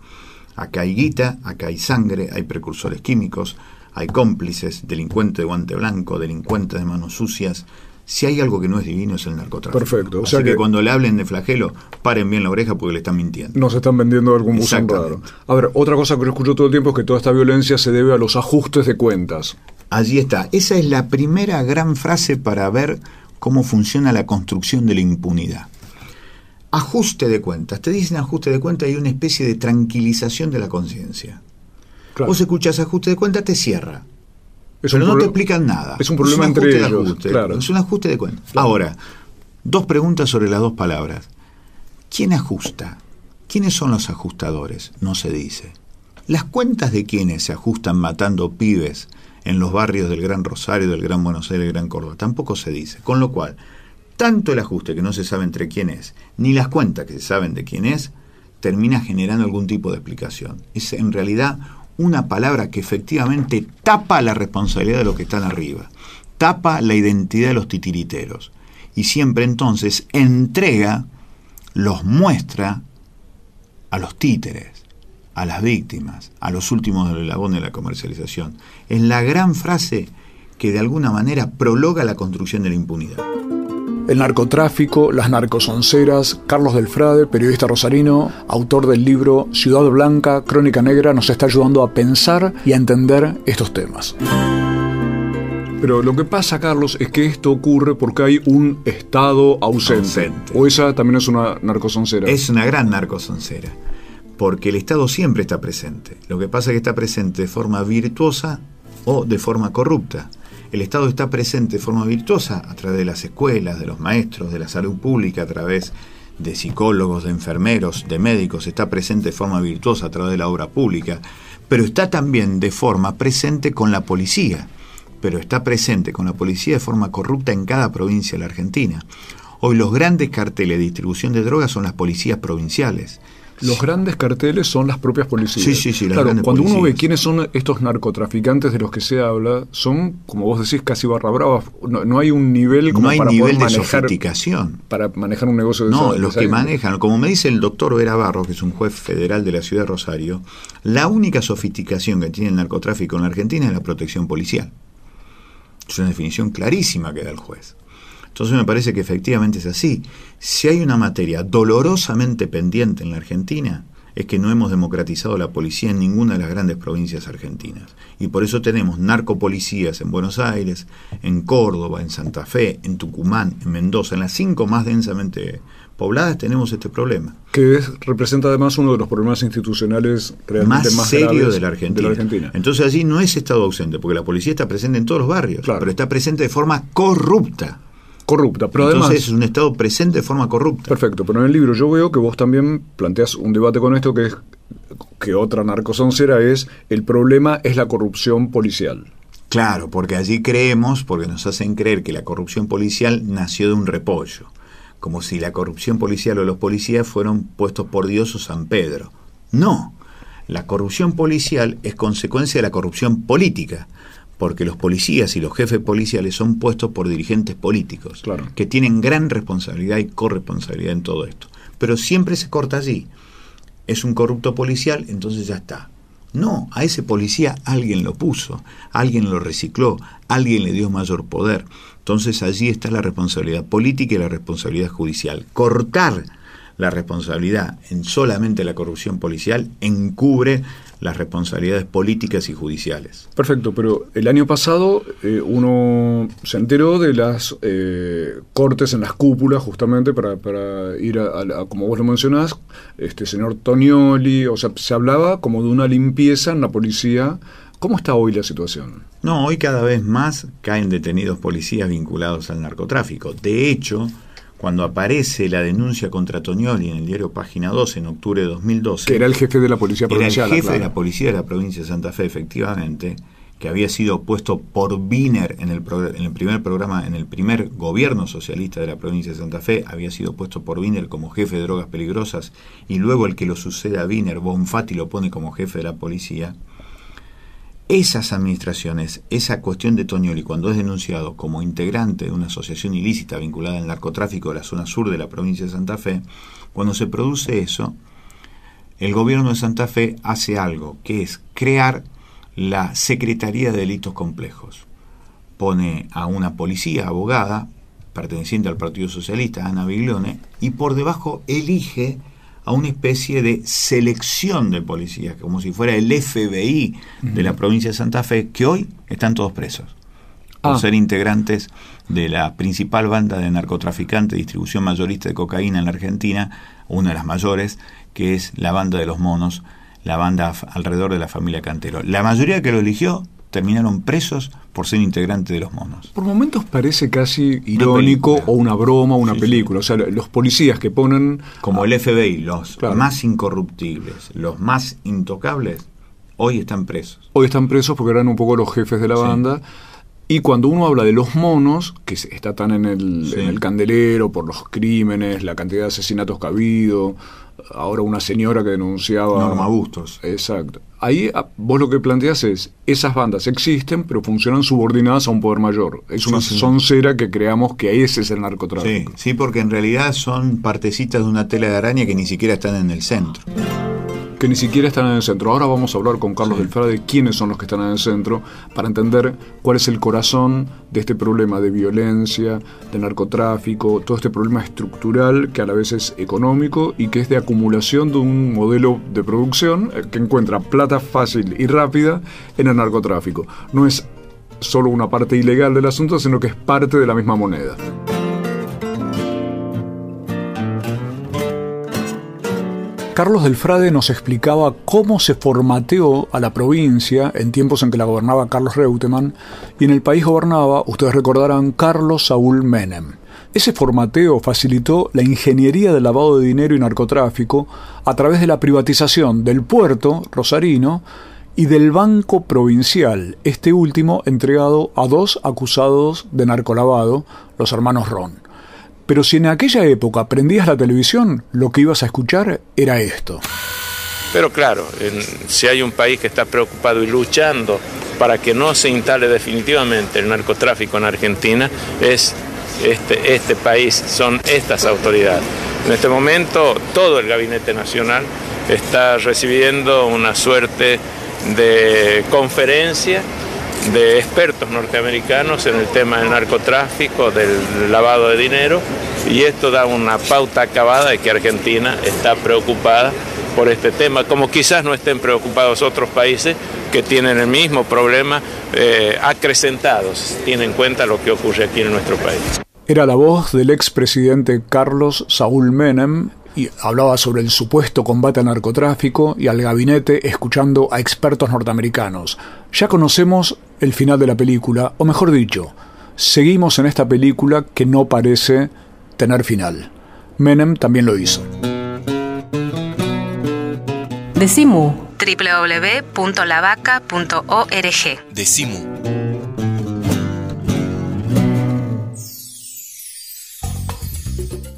Speaker 5: Acá hay guita, acá hay sangre, hay precursores químicos, hay cómplices, delincuentes de guante blanco, delincuentes de manos sucias. Si hay algo que no es divino es el narcotráfico.
Speaker 2: Perfecto, o
Speaker 5: Así
Speaker 2: sea
Speaker 5: que,
Speaker 2: que-
Speaker 5: cuando le hablen de flagelo, paren bien la oreja porque le están mintiendo.
Speaker 2: Nos están vendiendo algún buzón raro. A ver, otra cosa que yo escucho todo el tiempo es que toda esta violencia se debe a los ajustes de cuentas.
Speaker 5: Allí está. Esa es la primera gran frase para ver cómo funciona la construcción de la impunidad. Ajuste de cuentas. Te dicen ajuste de cuentas y una especie de tranquilización de la conciencia. Vos escuchás ajuste de cuentas, te cierra.
Speaker 2: Es
Speaker 5: pero
Speaker 2: un
Speaker 5: no te explican nada.
Speaker 2: es un problema
Speaker 5: ajuste
Speaker 2: entre
Speaker 5: de
Speaker 2: ellos,
Speaker 5: ajuste.
Speaker 2: claro.
Speaker 5: Es un ajuste de cuentas. Ahora, dos preguntas sobre las dos palabras. ¿Quién ajusta? ¿Quiénes son los ajustadores? No se dice. Las cuentas de quienes se ajustan matando pibes en los barrios del Gran Rosario, del Gran Buenos Aires, del Gran Córdoba, tampoco se dice. Con lo cual, tanto el ajuste que no se sabe entre quién es, ni las cuentas que se saben de quién es, termina generando algún tipo de explicación. Es en realidad una palabra que efectivamente tapa la responsabilidad de los que están arriba, tapa la identidad de los titiriteros y siempre entonces entrega, los muestra a los títeres, a las víctimas, a los últimos del eslabón de la comercialización. Es la gran frase que de alguna manera prologa la construcción de la impunidad.
Speaker 2: El narcotráfico, las narcosonceras, Carlos del Frade, periodista rosarino, autor del libro Ciudad Blanca, Crónica Negra, nos está ayudando a pensar y a entender estos temas. Pero lo que pasa, Carlos, es que esto ocurre porque hay un Estado ausente.
Speaker 5: Ausente.
Speaker 2: O esa también es una narcosoncera.
Speaker 5: Es una gran narcosoncera, porque el Estado siempre está presente. Lo que pasa es que está presente de forma virtuosa o de forma corrupta. El Estado está presente de forma virtuosa a través de las escuelas, de los maestros, de la salud pública, a través de psicólogos, de enfermeros, de médicos, está presente de forma virtuosa a través de la obra pública, pero está también de forma presente con la policía, pero está presente con la policía de forma corrupta en cada provincia de la Argentina. Hoy los grandes carteles de distribución de drogas son las policías provinciales.
Speaker 2: Los grandes carteles son las propias policías.
Speaker 5: Sí, sí, sí, las
Speaker 2: Claro, cuando uno ve quiénes son estos narcotraficantes de los que se habla, son, como vos decís, casi barra brava. No, no hay un nivel como
Speaker 5: No hay
Speaker 2: para
Speaker 5: nivel
Speaker 2: poder
Speaker 5: de
Speaker 2: manejar,
Speaker 5: sofisticación.
Speaker 2: para manejar un negocio de
Speaker 5: No, los que manejan, como me dice el doctor Vera Barros, que es un juez federal de la ciudad de Rosario, la única sofisticación que tiene el narcotráfico en la Argentina es la protección policial. Es una definición clarísima que da el juez. Entonces me parece que efectivamente es así. Si hay una materia dolorosamente pendiente en la Argentina, es que no hemos democratizado la policía en ninguna de las grandes provincias argentinas. Y por eso tenemos narcopolicías en Buenos Aires, en Córdoba, en Santa Fe, en Tucumán, en Mendoza, en las cinco más densamente pobladas tenemos este problema.
Speaker 2: que es- representa además uno de los problemas institucionales realmente
Speaker 5: Más,
Speaker 2: más,
Speaker 5: serio
Speaker 2: graves
Speaker 5: de la, Argentina.
Speaker 2: de la Argentina.
Speaker 5: Entonces allí no es Estado ausente, porque la policía está presente en todos los barrios, pero está presente de forma corrupta.
Speaker 2: Corrupta, pero
Speaker 5: Entonces
Speaker 2: además...
Speaker 5: es un Estado presente de forma corrupta.
Speaker 2: Perfecto, pero en el libro yo veo que vos también planteas un debate con esto que es que otra narcosoncera es el problema es la corrupción policial.
Speaker 5: Claro, porque allí creemos, porque nos hacen creer que la corrupción policial nació de un repollo. como si la corrupción policial o los policías fueron puestos por Dios o San Pedro. No, la corrupción policial es consecuencia de la corrupción política, porque los policías y los jefes policiales son puestos por dirigentes políticos, que tienen gran responsabilidad y corresponsabilidad en todo esto. Pero siempre se corta allí. Es un corrupto policial, entonces ya está. No, a ese policía alguien lo puso, alguien lo recicló, alguien le dio mayor poder. Entonces allí está la responsabilidad política y la responsabilidad judicial. Cortar la responsabilidad en solamente la corrupción policial encubre las responsabilidades políticas y judiciales.
Speaker 2: Perfecto, pero el año pasado eh, uno se enteró de las eh, cortes en las cúpulas justamente para, ir a, como vos lo mencionás, este señor Tonioli, o sea, se hablaba como de una limpieza en la policía. ¿Cómo está hoy la situación?
Speaker 5: No, hoy cada vez más caen detenidos policías vinculados al narcotráfico. De hecho, cuando aparece la denuncia contra Toñoli en el diario Página 12 en octubre de 2012.
Speaker 2: Que era el jefe de la policía provincial.
Speaker 5: Era el jefe de la policía de la provincia de Santa Fe, efectivamente, que había sido puesto por Wiener en el, en el primer programa, en el primer gobierno socialista de la provincia de Santa Fe, había sido puesto por Wiener como jefe de drogas peligrosas y luego el que lo sucede a Wiener, Bonfatti, lo pone como jefe de la policía esas administraciones, esa cuestión de Toñoli, cuando es denunciado como integrante de una asociación ilícita vinculada al narcotráfico de la zona sur de la provincia de Santa Fe, cuando se produce eso, el gobierno de Santa Fe hace algo, que es crear la Secretaría de Delitos Complejos. Pone a una policía abogada, perteneciente al Partido Socialista, Ana Biglione, y por debajo elige a una especie de selección de policías, como si fuera el FBI de la provincia de Santa Fe, que hoy están todos presos por ah. ser integrantes de la principal banda de narcotraficantes distribución mayorista de cocaína en la Argentina, una de las mayores, que es la banda de los monos, la banda alrededor de la familia Cantero. La mayoría que lo eligió terminaron presos por ser integrantes de los monos.
Speaker 2: Por momentos parece casi irónico o una broma, una película. O sea, los policías que ponen...
Speaker 5: Como el FBI, los más incorruptibles, los más intocables, hoy están presos.
Speaker 2: Hoy están presos porque eran un poco los jefes de la banda. Y cuando uno habla de los monos, que está tan en el, en el candelero por los crímenes, la cantidad de asesinatos que ha habido, ahora una señora que denunciaba...
Speaker 5: Norma Bustos.
Speaker 2: Exacto. Ahí ah, vos lo que planteas es, esas bandas existen, pero funcionan subordinadas a un poder mayor. Es una soncera que creamos que ese es el narcotráfico.
Speaker 5: Sí, sí, porque en realidad son partecitas de una tela de araña que ni siquiera están en el centro
Speaker 2: que ni siquiera están en el centro. Ahora vamos a hablar con Carlos del Frade quiénes son los que están en el centro para entender cuál es el corazón de este problema de violencia, de narcotráfico, todo este problema estructural que a la vez es económico y que es de acumulación de un modelo de producción eh, que encuentra plata fácil y rápida en el narcotráfico. No es solo una parte ilegal del asunto, sino que es parte de la misma moneda. Carlos del Frade nos explicaba cómo se formateó a la provincia en tiempos en que la gobernaba Carlos Reutemann y en el país gobernaba, ustedes recordarán, Carlos Saúl Menem. Ese formateo facilitó la ingeniería del lavado de dinero y narcotráfico a través de la privatización del puerto rosarino y del Banco Provincial, este último entregado a dos acusados de narcolavado, los hermanos Ron. Pero si en aquella época prendías la televisión, lo que ibas a escuchar era esto.
Speaker 16: Pero claro, si hay un país que está preocupado y luchando para que no se instale definitivamente el narcotráfico en Argentina, es este, este país, son estas autoridades. En este momento todo el Gabinete Nacional está recibiendo una suerte de conferencia de expertos norteamericanos en el tema del narcotráfico, del lavado de dinero, y esto da una pauta acabada de que Argentina está preocupada por este tema, como quizás no estén preocupados otros países que tienen el mismo problema eh, acrecentados, tienen en cuenta lo que ocurre aquí en nuestro país.
Speaker 2: Era la voz del expresidente Carlos Saúl Menem y hablaba sobre el supuesto combate al narcotráfico y al gabinete escuchando a expertos norteamericanos. Ya conocemos el final de la película, o mejor dicho, seguimos en esta película que no parece tener final. Menem también lo hizo.
Speaker 8: Decimu www.lavaca.org
Speaker 1: Decimu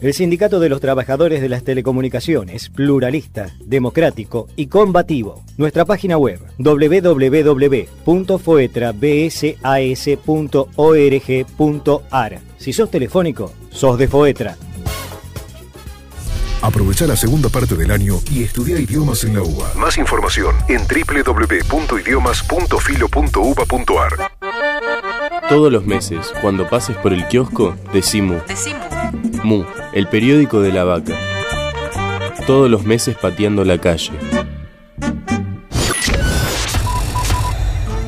Speaker 17: El Sindicato de los Trabajadores de las Telecomunicaciones, pluralista, democrático y combativo. Nuestra página web www.foetrabsas.org.ar. Si sos telefónico, sos de Foetra.
Speaker 18: Aprovecha la segunda parte del año y estudia idiomas en la UBA. Más información en www.idiomas.filo.uba.ar.
Speaker 1: Todos los meses, cuando pases por el kiosco, decimu.
Speaker 8: Decimu.
Speaker 1: Mu, el periódico de la vaca. Todos los meses pateando la calle.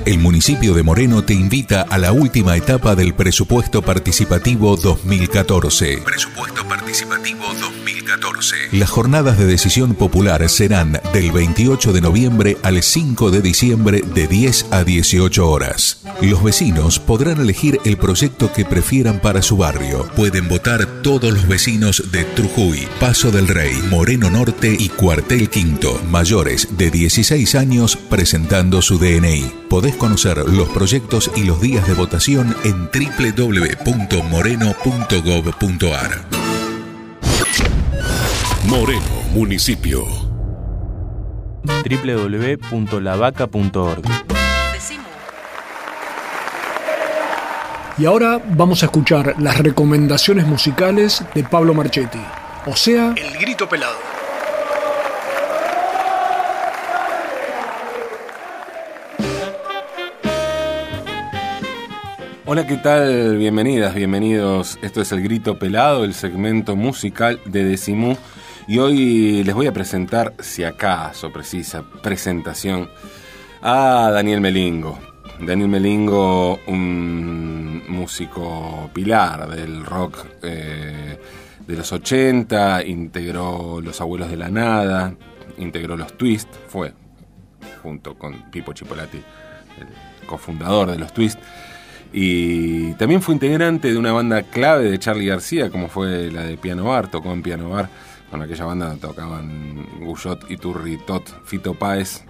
Speaker 19: El municipio de Moreno te invita a la última etapa del presupuesto participativo 2014. Presupuesto participativo 2014. Las jornadas de decisión popular serán del 28 de noviembre al 5 de diciembre de 10 a 18 horas. Los vecinos podrán elegir el proyecto que prefieran para su barrio. Pueden votar todos los vecinos de Trujuy, Paso del Rey, Moreno Norte y Cuartel Quinto, mayores de 16 años presentando su DNI. Podés conocer los proyectos y los días de votación en www.moreno.gov.ar.
Speaker 18: Moreno, municipio.
Speaker 1: www.lavaca.org.
Speaker 6: Y ahora vamos a escuchar las recomendaciones musicales de Pablo Marchetti, o sea, El Grito Pelado.
Speaker 20: Hola, ¿qué tal? Bienvenidas, bienvenidos. Esto es El Grito Pelado, el segmento musical de Decimú. Y hoy les voy a presentar, si acaso precisa presentación, a Daniel Melingo. Daniel Melingo, un músico pilar del rock eh, de los 80, integró Los Abuelos de la Nada, integró los Twist, fue junto con Pipo Chipolati, el cofundador de los Twist. Y también fue integrante de una banda clave de Charlie García, como fue la de Piano Bar, tocó en Piano Bar. Con aquella banda tocaban Guyot, Iturri, Tot, Fito Páez,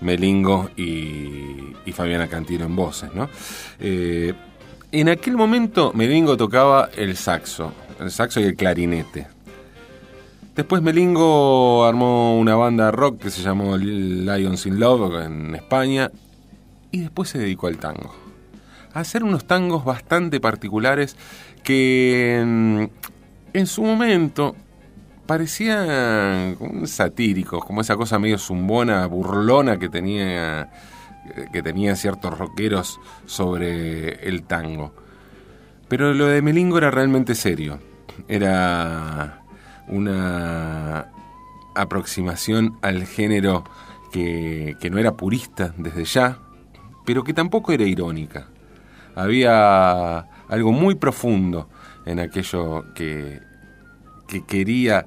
Speaker 20: Melingo y, y Fabiana Cantino en voces, ¿no? Eh, en aquel momento Melingo tocaba el saxo, el saxo y el clarinete. Después Melingo armó una banda rock que se llamó Lions in Love en España y después se dedicó al tango. A hacer unos tangos bastante particulares que en, en su momento parecían satíricos, como esa cosa medio zumbona, burlona que tenía, que tenía ciertos rockeros sobre el tango. Pero lo de Melingo era realmente serio. Era una aproximación al género que, que no era purista desde ya, pero que tampoco era irónica. Había algo muy profundo en aquello que, que quería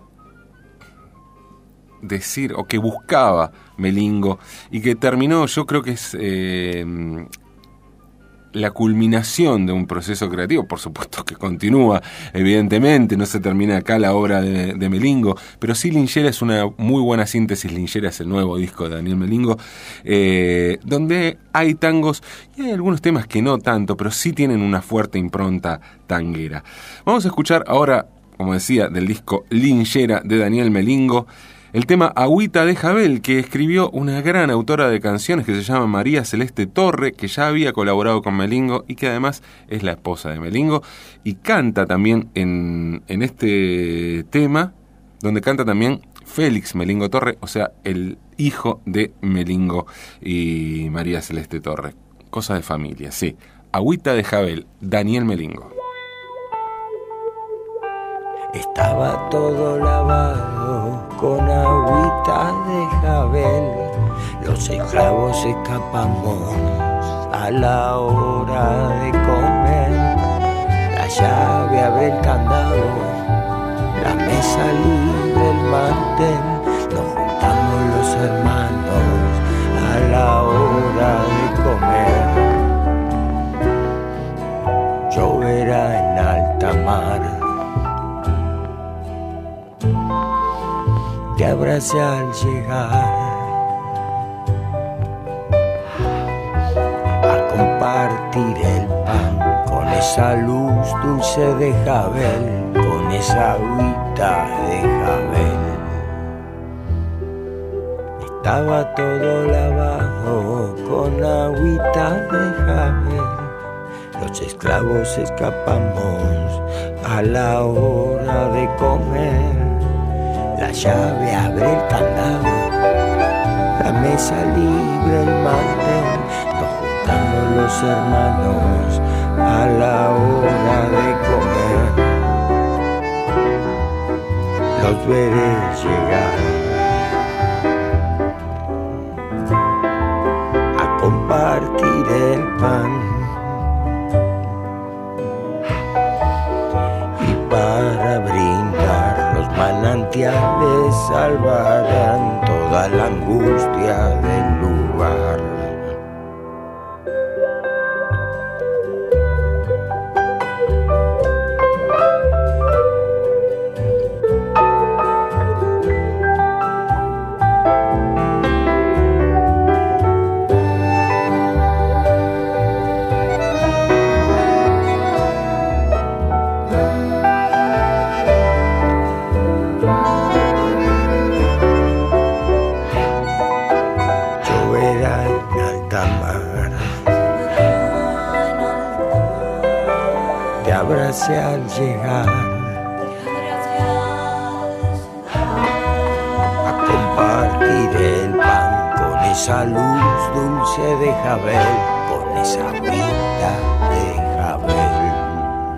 Speaker 20: decir o que buscaba Melingo y que terminó, yo creo que es eh, la culminación de un proceso creativo, por supuesto que continúa, evidentemente, no se termina acá la obra de, Melingo, pero sí Lingera es una muy buena síntesis, Lingera es el nuevo disco de Daniel Melingo, eh, donde hay tangos y hay algunos temas que no tanto, pero sí tienen una fuerte impronta tanguera. Vamos a escuchar ahora, como decía, del disco Lingera de Daniel Melingo, el tema Agüita de Jabel, que escribió una gran autora de canciones que se llama María Celeste Torre, que ya había colaborado con Melingo y que además es la esposa de Melingo, y canta también en, en este tema, donde canta también Félix Melingo Torre, o sea, el hijo de Melingo y María Celeste Torre. Cosa de familia, sí. Agüita de Jabel, Daniel Melingo.
Speaker 21: Estaba todo lavado con agüita de jabel. Los esclavos escapamos a la hora de comer. La llave abre el candado, la mesa libre el mantén. Nos juntamos los hermanos a la hora de abrace al llegar a compartir el pan con esa luz dulce de Jabel, con esa agüita de jabel. Estaba todo lavado con agüita de jabel. Los esclavos escapamos a la hora de comer. La llave abre el candado, la mesa libre el mantel, nos juntamos los hermanos a la hora de comer. Los veré llegar a compartir el pan. Salvarán toda la angustia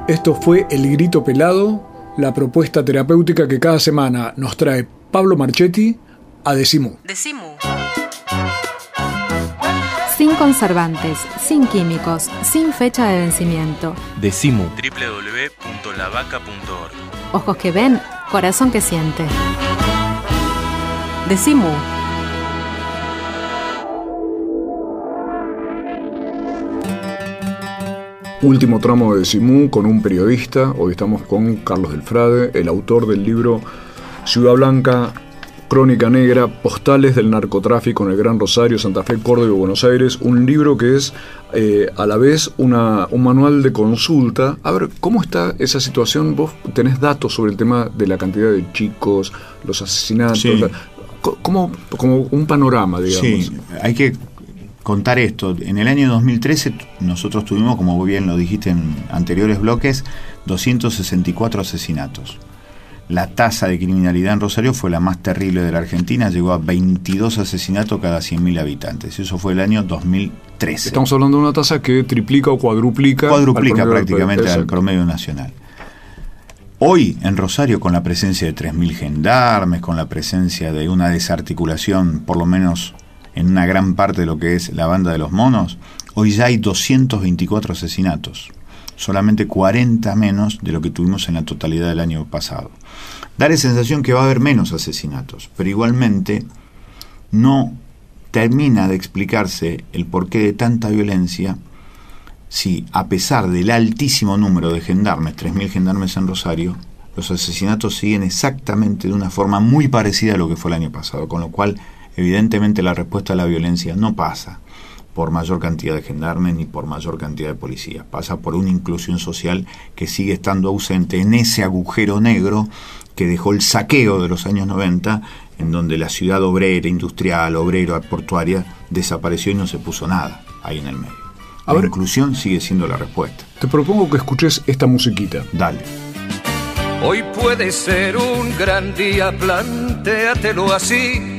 Speaker 6: Esto fue El Grito Pelado, la propuesta terapéutica que cada semana nos trae Pablo Marchetti a Decimú.
Speaker 12: Sin conservantes, sin químicos, sin fecha de vencimiento.
Speaker 1: Decimu. www.lavaca.org.
Speaker 12: Ojos que ven, corazón que siente.
Speaker 10: Decimu.
Speaker 2: Último tramo de Simú con un periodista. Hoy estamos con Carlos Delfrade, el autor del libro Ciudad Blanca, Crónica Negra, Postales del Narcotráfico en el Gran Rosario, Santa Fe, Córdoba y Buenos Aires. Un libro que es eh, a la vez una, un manual de consulta. A ver, ¿cómo está esa situación? Vos tenés datos sobre el tema de la cantidad de chicos, los asesinatos.
Speaker 5: Sí.
Speaker 2: la- como, como un panorama, digamos.
Speaker 5: Sí, hay que contar esto. En el año 2013 nosotros tuvimos, como bien lo dijiste en anteriores bloques, 264 asesinatos. La tasa de criminalidad en Rosario fue la más terrible de la Argentina, llegó a 22 asesinatos cada 100.000 habitantes. Eso fue el año 2013.
Speaker 2: Estamos hablando de una tasa que triplica o cuadruplica.
Speaker 5: Cuadruplica
Speaker 2: al promedio del
Speaker 5: prácticamente al promedio nacional. Hoy en Rosario, con la presencia de 3.000 gendarmes, con la presencia de una desarticulación, por lo menos en una gran parte de lo que es la banda de los monos, hoy ya hay 224 asesinatos, solamente 40 menos de lo que tuvimos en la totalidad del año pasado. Da la sensación que va a haber menos asesinatos, pero igualmente no termina de explicarse el porqué de tanta violencia si, a pesar del altísimo número de gendarmes, 3.000 gendarmes en Rosario, los asesinatos siguen exactamente de una forma muy parecida a lo que fue el año pasado, con lo cual, evidentemente, la respuesta a la violencia no pasa por mayor cantidad de gendarmes ni por mayor cantidad de policías, pasa por una inclusión social que sigue estando ausente en ese agujero negro que dejó el saqueo de los años 90, en donde la ciudad obrera, industrial, obrera, portuaria, desapareció y no se puso nada ahí en el medio.
Speaker 2: A
Speaker 5: la
Speaker 2: ver.
Speaker 5: inclusión sigue siendo la respuesta.
Speaker 2: Te propongo que escuches esta musiquita.
Speaker 5: Dale.
Speaker 22: Hoy puede ser un gran día, plantéatelo así.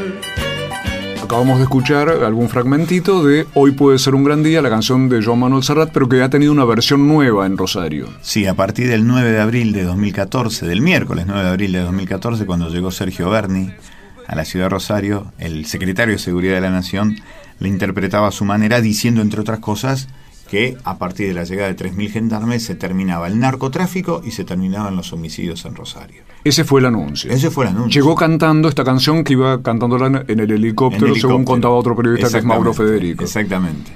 Speaker 2: Acabamos de escuchar algún fragmentito de Hoy puede ser un gran día, la canción de Joan Manuel Serrat, pero que ha tenido una versión nueva en Rosario.
Speaker 5: Sí, a partir del 9 de abril de 2014, del miércoles 9 de abril de 2014, cuando llegó Sergio Berni a la ciudad de Rosario, el secretario de Seguridad de la Nación le interpretaba a su manera diciendo, entre otras cosas, que a partir de la llegada de 3.000 gendarmes se terminaba el narcotráfico y se terminaban los homicidios en Rosario.
Speaker 2: Ese fue el anuncio.
Speaker 5: Ese fue el anuncio.
Speaker 2: Llegó cantando esta canción que iba cantándola en el helicóptero,
Speaker 5: En
Speaker 2: según
Speaker 5: helicóptero.
Speaker 2: contaba otro periodista que es Mauro Federico.
Speaker 5: Exactamente.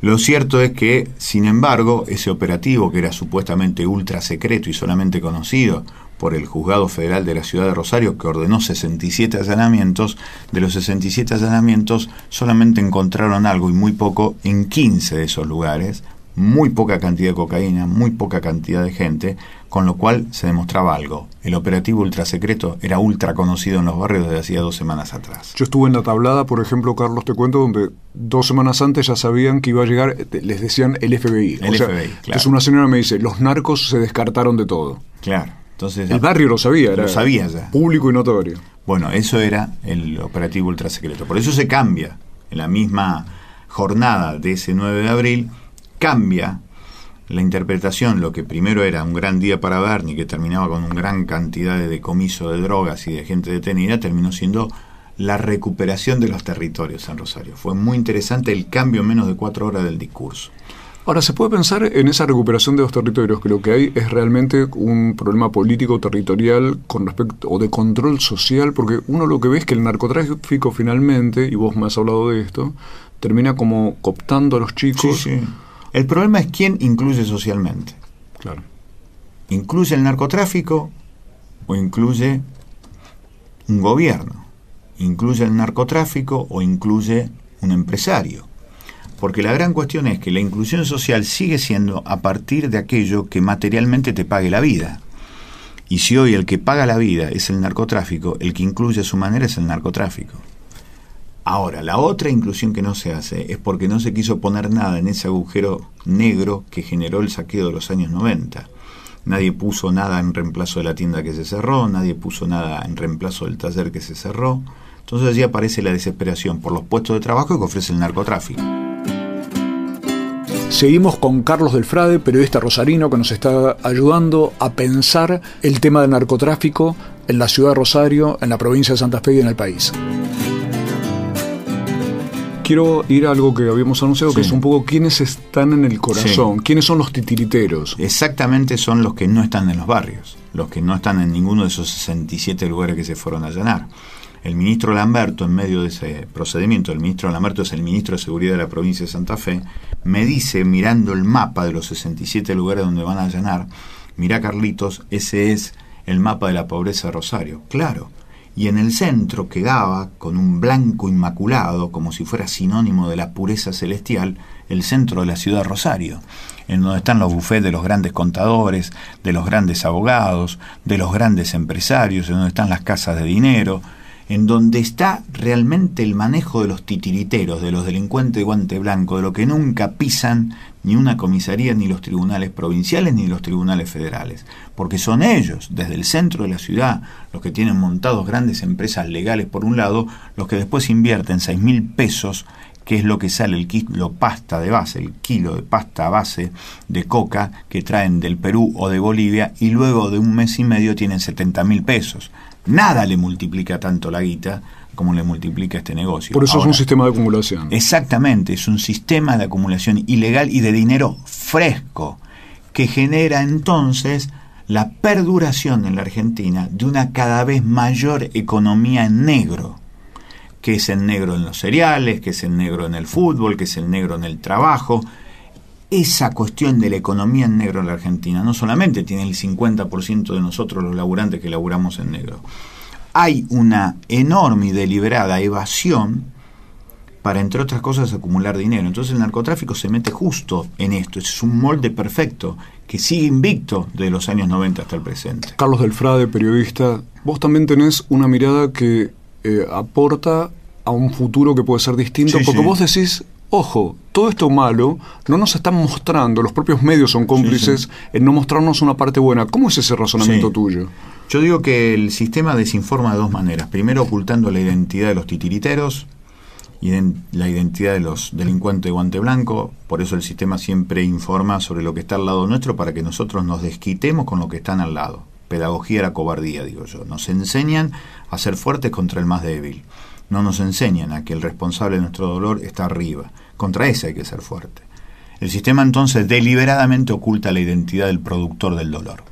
Speaker 5: Lo cierto es que, sin embargo, ese operativo, que era supuestamente ultra secreto y solamente conocido por el Juzgado Federal de la Ciudad de Rosario, que ordenó 67 allanamientos, de los 67 allanamientos solamente encontraron algo y muy poco en 15 de esos lugares, muy poca cantidad de cocaína, muy poca cantidad de gente, con lo cual se demostraba algo. El operativo ultra secreto era ultra conocido en los barrios desde hacía dos semanas atrás.
Speaker 2: Yo estuve en la tablada, por ejemplo, Carlos, te cuento, donde dos semanas antes ya sabían que iba a llegar, les decían el FBI.
Speaker 5: El
Speaker 2: O sea,
Speaker 5: FBI, claro.
Speaker 2: Entonces una señora me dice, los narcos se descartaron de todo.
Speaker 5: Claro. Entonces,
Speaker 2: El barrio lo sabía, era
Speaker 5: lo sabía ya.
Speaker 2: público y notorio.
Speaker 5: Bueno, eso era el operativo ultra secreto. Por eso se cambia. En la misma jornada de ese 9 de abril, cambia la interpretación, lo que primero era un gran día para Bernie, que terminaba con una gran cantidad de decomiso de drogas y de gente detenida, terminó siendo la recuperación de los territorios en Rosario. Fue muy interesante el cambio en menos de cuatro horas del discurso.
Speaker 2: Ahora, ¿se puede pensar en esa recuperación de los territorios? Que lo que hay es realmente un problema político territorial con respecto o de control social, porque uno lo que ve es que el narcotráfico finalmente, y vos me has hablado de esto, termina como cooptando a los chicos.
Speaker 5: Sí, sí. El problema es quién incluye socialmente.
Speaker 2: Claro.
Speaker 5: ¿Incluye el narcotráfico o incluye un gobierno? ¿Incluye el narcotráfico o incluye un empresario? Porque la gran cuestión es que la inclusión social sigue siendo a partir de aquello que materialmente te pague la vida. Y si hoy el que paga la vida es el narcotráfico, el que incluye a su manera es el narcotráfico. Ahora, la otra inclusión que no se hace es porque no se quiso poner nada en ese agujero negro que generó el saqueo de los años 90. Nadie puso nada en reemplazo de la tienda que se cerró, nadie puso nada en reemplazo del taller que se cerró. Entonces allí aparece la desesperación por los puestos de trabajo que ofrece el narcotráfico.
Speaker 6: Seguimos con Carlos Delfrade, periodista rosarino que nos está ayudando a pensar el tema del narcotráfico en la ciudad de Rosario, en la provincia de Santa Fe y en el país.
Speaker 2: Quiero ir a algo que habíamos anunciado, que es un poco quiénes están en el corazón, quiénes son los titiriteros.
Speaker 5: Exactamente son los que no están en los barrios, los que no están en ninguno de esos 67 lugares que se fueron a allanar. El ministro Lamberto, en medio de ese procedimiento, el ministro Lamberto es el ministro de Seguridad de la provincia de Santa Fe, me dice, mirando el mapa de los 67 lugares donde van a allanar, mira Carlitos, ese es el mapa de la pobreza de Rosario. Claro, y en el centro quedaba, con un blanco inmaculado, como si fuera sinónimo de la pureza celestial, el centro de la ciudad de Rosario, en donde están los bufetes de los grandes contadores, de los grandes abogados, de los grandes empresarios, en donde están las casas de dinero, en donde está realmente el manejo de los titiriteros, de los delincuentes de guante blanco, de lo que nunca pisan ni una comisaría, ni los tribunales provinciales, ni los tribunales federales, porque son ellos, desde el centro de la ciudad, los que tienen montados grandes empresas legales por un lado, los que después invierten seis mil pesos que es lo que sale el kilo pasta de base, el kilo de pasta base de coca que traen del Perú o de Bolivia y luego de un mes y medio tienen 70 mil pesos. Nada le multiplica tanto la guita como le multiplica este negocio.
Speaker 2: Por eso es un sistema de acumulación.
Speaker 5: Exactamente, es un sistema de acumulación ilegal y de dinero fresco que genera entonces la perduración en la Argentina de una cada vez mayor economía en negro, que es el negro en los cereales, que es el negro en el fútbol, que es el negro en el trabajo. Esa cuestión de la economía en negro en la Argentina no solamente tiene el 50% de nosotros los laburantes que laburamos en negro, hay una enorme y deliberada evasión para, entre otras cosas, acumular dinero. Entonces el narcotráfico se mete justo en esto. Es un molde perfecto que sigue invicto de los años 90 hasta el presente.
Speaker 2: Carlos Delfrade, periodista, vos también tenés una mirada que eh, aporta a un futuro que puede ser distinto,
Speaker 5: Sí,
Speaker 2: porque
Speaker 5: sí.
Speaker 2: vos decís, ojo, todo esto malo no nos están mostrando, los propios medios son cómplices
Speaker 5: Sí,
Speaker 2: en no mostrarnos una parte buena. ¿Cómo es ese razonamiento tuyo?
Speaker 5: Yo digo que el sistema desinforma de dos maneras. Primero, ocultando la identidad de los titiriteros, la identidad de los delincuentes de guante blanco. Por eso el sistema siempre informa sobre lo que está al lado nuestro para que nosotros nos desquitemos con lo que están al lado. Pedagogía era cobardía, digo yo. Nos enseñan a ser fuertes contra el más débil. No nos enseñan a que el responsable de nuestro dolor está arriba. Contra ese hay que ser fuerte. El sistema entonces deliberadamente oculta la identidad del productor del dolor.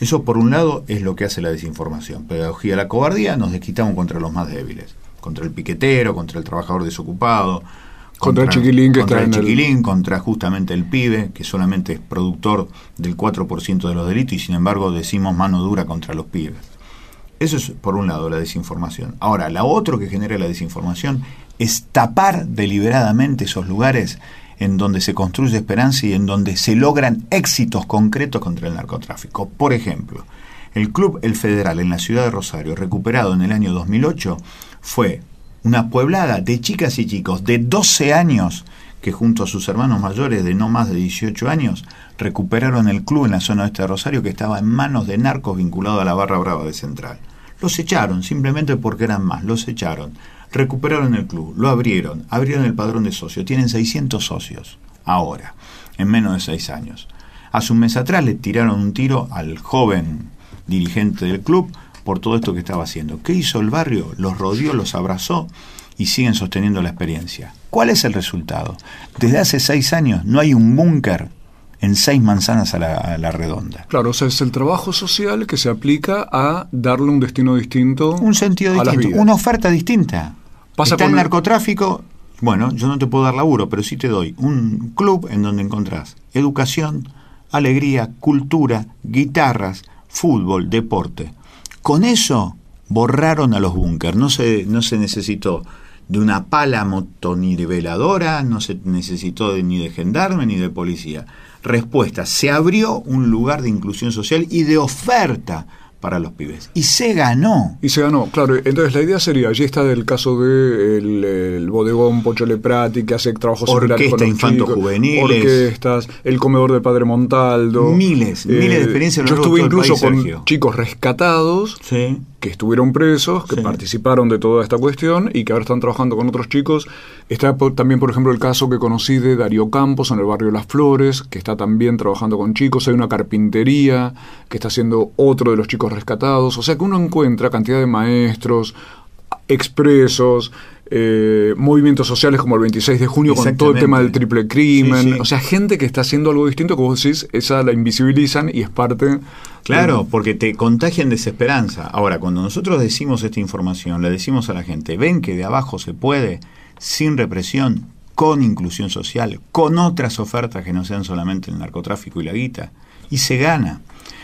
Speaker 5: Eso por un lado es lo que hace la desinformación. Pedagogía de la cobardía, nos desquitamos contra los más débiles, contra el piquetero, contra el trabajador desocupado,
Speaker 2: Contra el chiquilín que
Speaker 5: contra
Speaker 2: está
Speaker 5: el
Speaker 2: en el-
Speaker 5: chiquilín, contra justamente el pibe, que solamente es productor del 4% de los delitos y sin embargo decimos mano dura contra los pibes. Eso es por un lado la desinformación. Ahora, la otro que genera la desinformación es tapar deliberadamente esos lugares en donde se construye esperanza y en donde se logran éxitos concretos contra el narcotráfico. Por ejemplo, el Club El Federal en la ciudad de Rosario, recuperado en el año 2008, fue una pueblada de chicas y chicos de 12 años que junto a sus hermanos mayores de no más de 18 años recuperaron el club en la zona oeste de Rosario que estaba en manos de narcos vinculados a la barra brava de Central. Los echaron simplemente porque eran más, los echaron. Recuperaron el club, lo abrieron, abrieron el padrón de socios, tienen 600 socios ahora, en menos de 6 años. Hace un mes atrás le tiraron un tiro al joven dirigente del club por todo esto que estaba haciendo. ¿Qué hizo el barrio? Los rodeó, los abrazó y siguen sosteniendo la experiencia. ¿Cuál es el resultado? Desde hace seis años no hay un búnker en seis manzanas a la, a la redonda.
Speaker 2: Claro, o sea, es el trabajo social que se aplica a darle un destino distinto.
Speaker 5: Un sentido
Speaker 2: a
Speaker 5: distinto, una oferta distinta.
Speaker 2: Pasa
Speaker 5: Está el- narcotráfico, bueno, yo no te puedo dar laburo, pero sí te doy un club en donde encontrás educación, alegría, cultura, guitarras, fútbol, deporte. Con eso borraron a los búnkers, no se, no se necesitó de una pala motoniveladora, no se necesitó ni de gendarme ni de policía. Respuesta, se abrió un lugar de inclusión social y de oferta para los pibes. Y se ganó.
Speaker 2: Y se ganó, claro. Entonces la idea sería, allí está el caso de el, el bodegón Pochole Prati, que hace trabajos
Speaker 5: Orquesta Infantos
Speaker 2: chicos,
Speaker 5: Juveniles.
Speaker 2: orquestas, el comedor del Padre Montaldo. Eh,
Speaker 5: Miles, miles de experiencias a lo
Speaker 2: Yo estuve incluso
Speaker 5: país,
Speaker 2: con
Speaker 5: Sergio.
Speaker 2: chicos rescatados
Speaker 5: Sí.
Speaker 2: Que estuvieron presos, que participaron de toda esta cuestión y que ahora están trabajando con otros chicos. Está por- también, por ejemplo, el caso que conocí de Darío Campos en el barrio Las Flores, que está también trabajando con chicos. Hay una carpintería que está haciendo otro de los chicos rescatados. O sea que uno encuentra cantidad de maestros, expresos, eh, movimientos sociales como el 26 de junio con todo el tema del triple crimen.
Speaker 5: Sí, sí.
Speaker 2: O sea, gente que está haciendo algo distinto, como vos decís, esa la invisibilizan y es parte...
Speaker 5: Claro, porque te contagian desesperanza. Ahora, cuando nosotros decimos esta información, le decimos a la gente, ven que de abajo se puede, sin represión, con inclusión social, con otras ofertas que no sean solamente el narcotráfico y la guita, y se gana.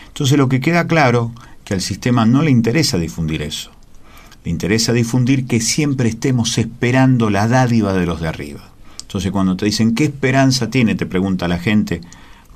Speaker 5: Entonces lo que queda claro, que al sistema no le interesa difundir eso. Le interesa difundir que siempre estemos esperando la dádiva de los de arriba. Entonces cuando te dicen, ¿qué esperanza tiene? Te pregunta la gente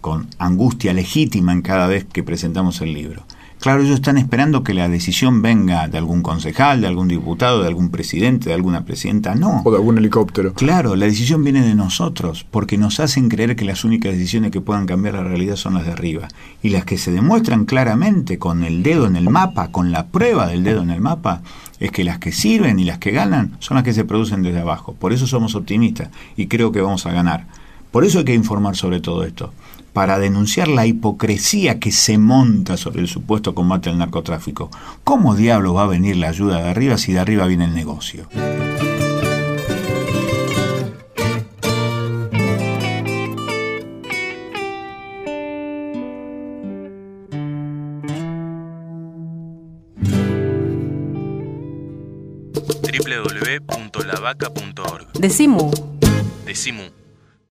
Speaker 5: con angustia legítima en cada vez que presentamos el libro. Claro, ellos están esperando que la decisión venga de algún concejal, de algún diputado, de algún presidente, de alguna presidenta. No.
Speaker 2: O de algún helicóptero.
Speaker 5: Claro, la decisión viene de nosotros, porque nos hacen creer que las únicas decisiones que puedan cambiar la realidad son las de arriba. Y las que se demuestran claramente con el dedo en el mapa, con la prueba del dedo en el mapa, es que las que sirven y las que ganan son las que se producen desde abajo. Por eso somos optimistas y creo que vamos a ganar. Por eso hay que informar sobre todo esto, para denunciar la hipocresía que se monta sobre el supuesto combate al narcotráfico. ¿Cómo diablo va a venir la ayuda de arriba si de arriba viene el negocio?
Speaker 12: Decimu.
Speaker 1: Decimu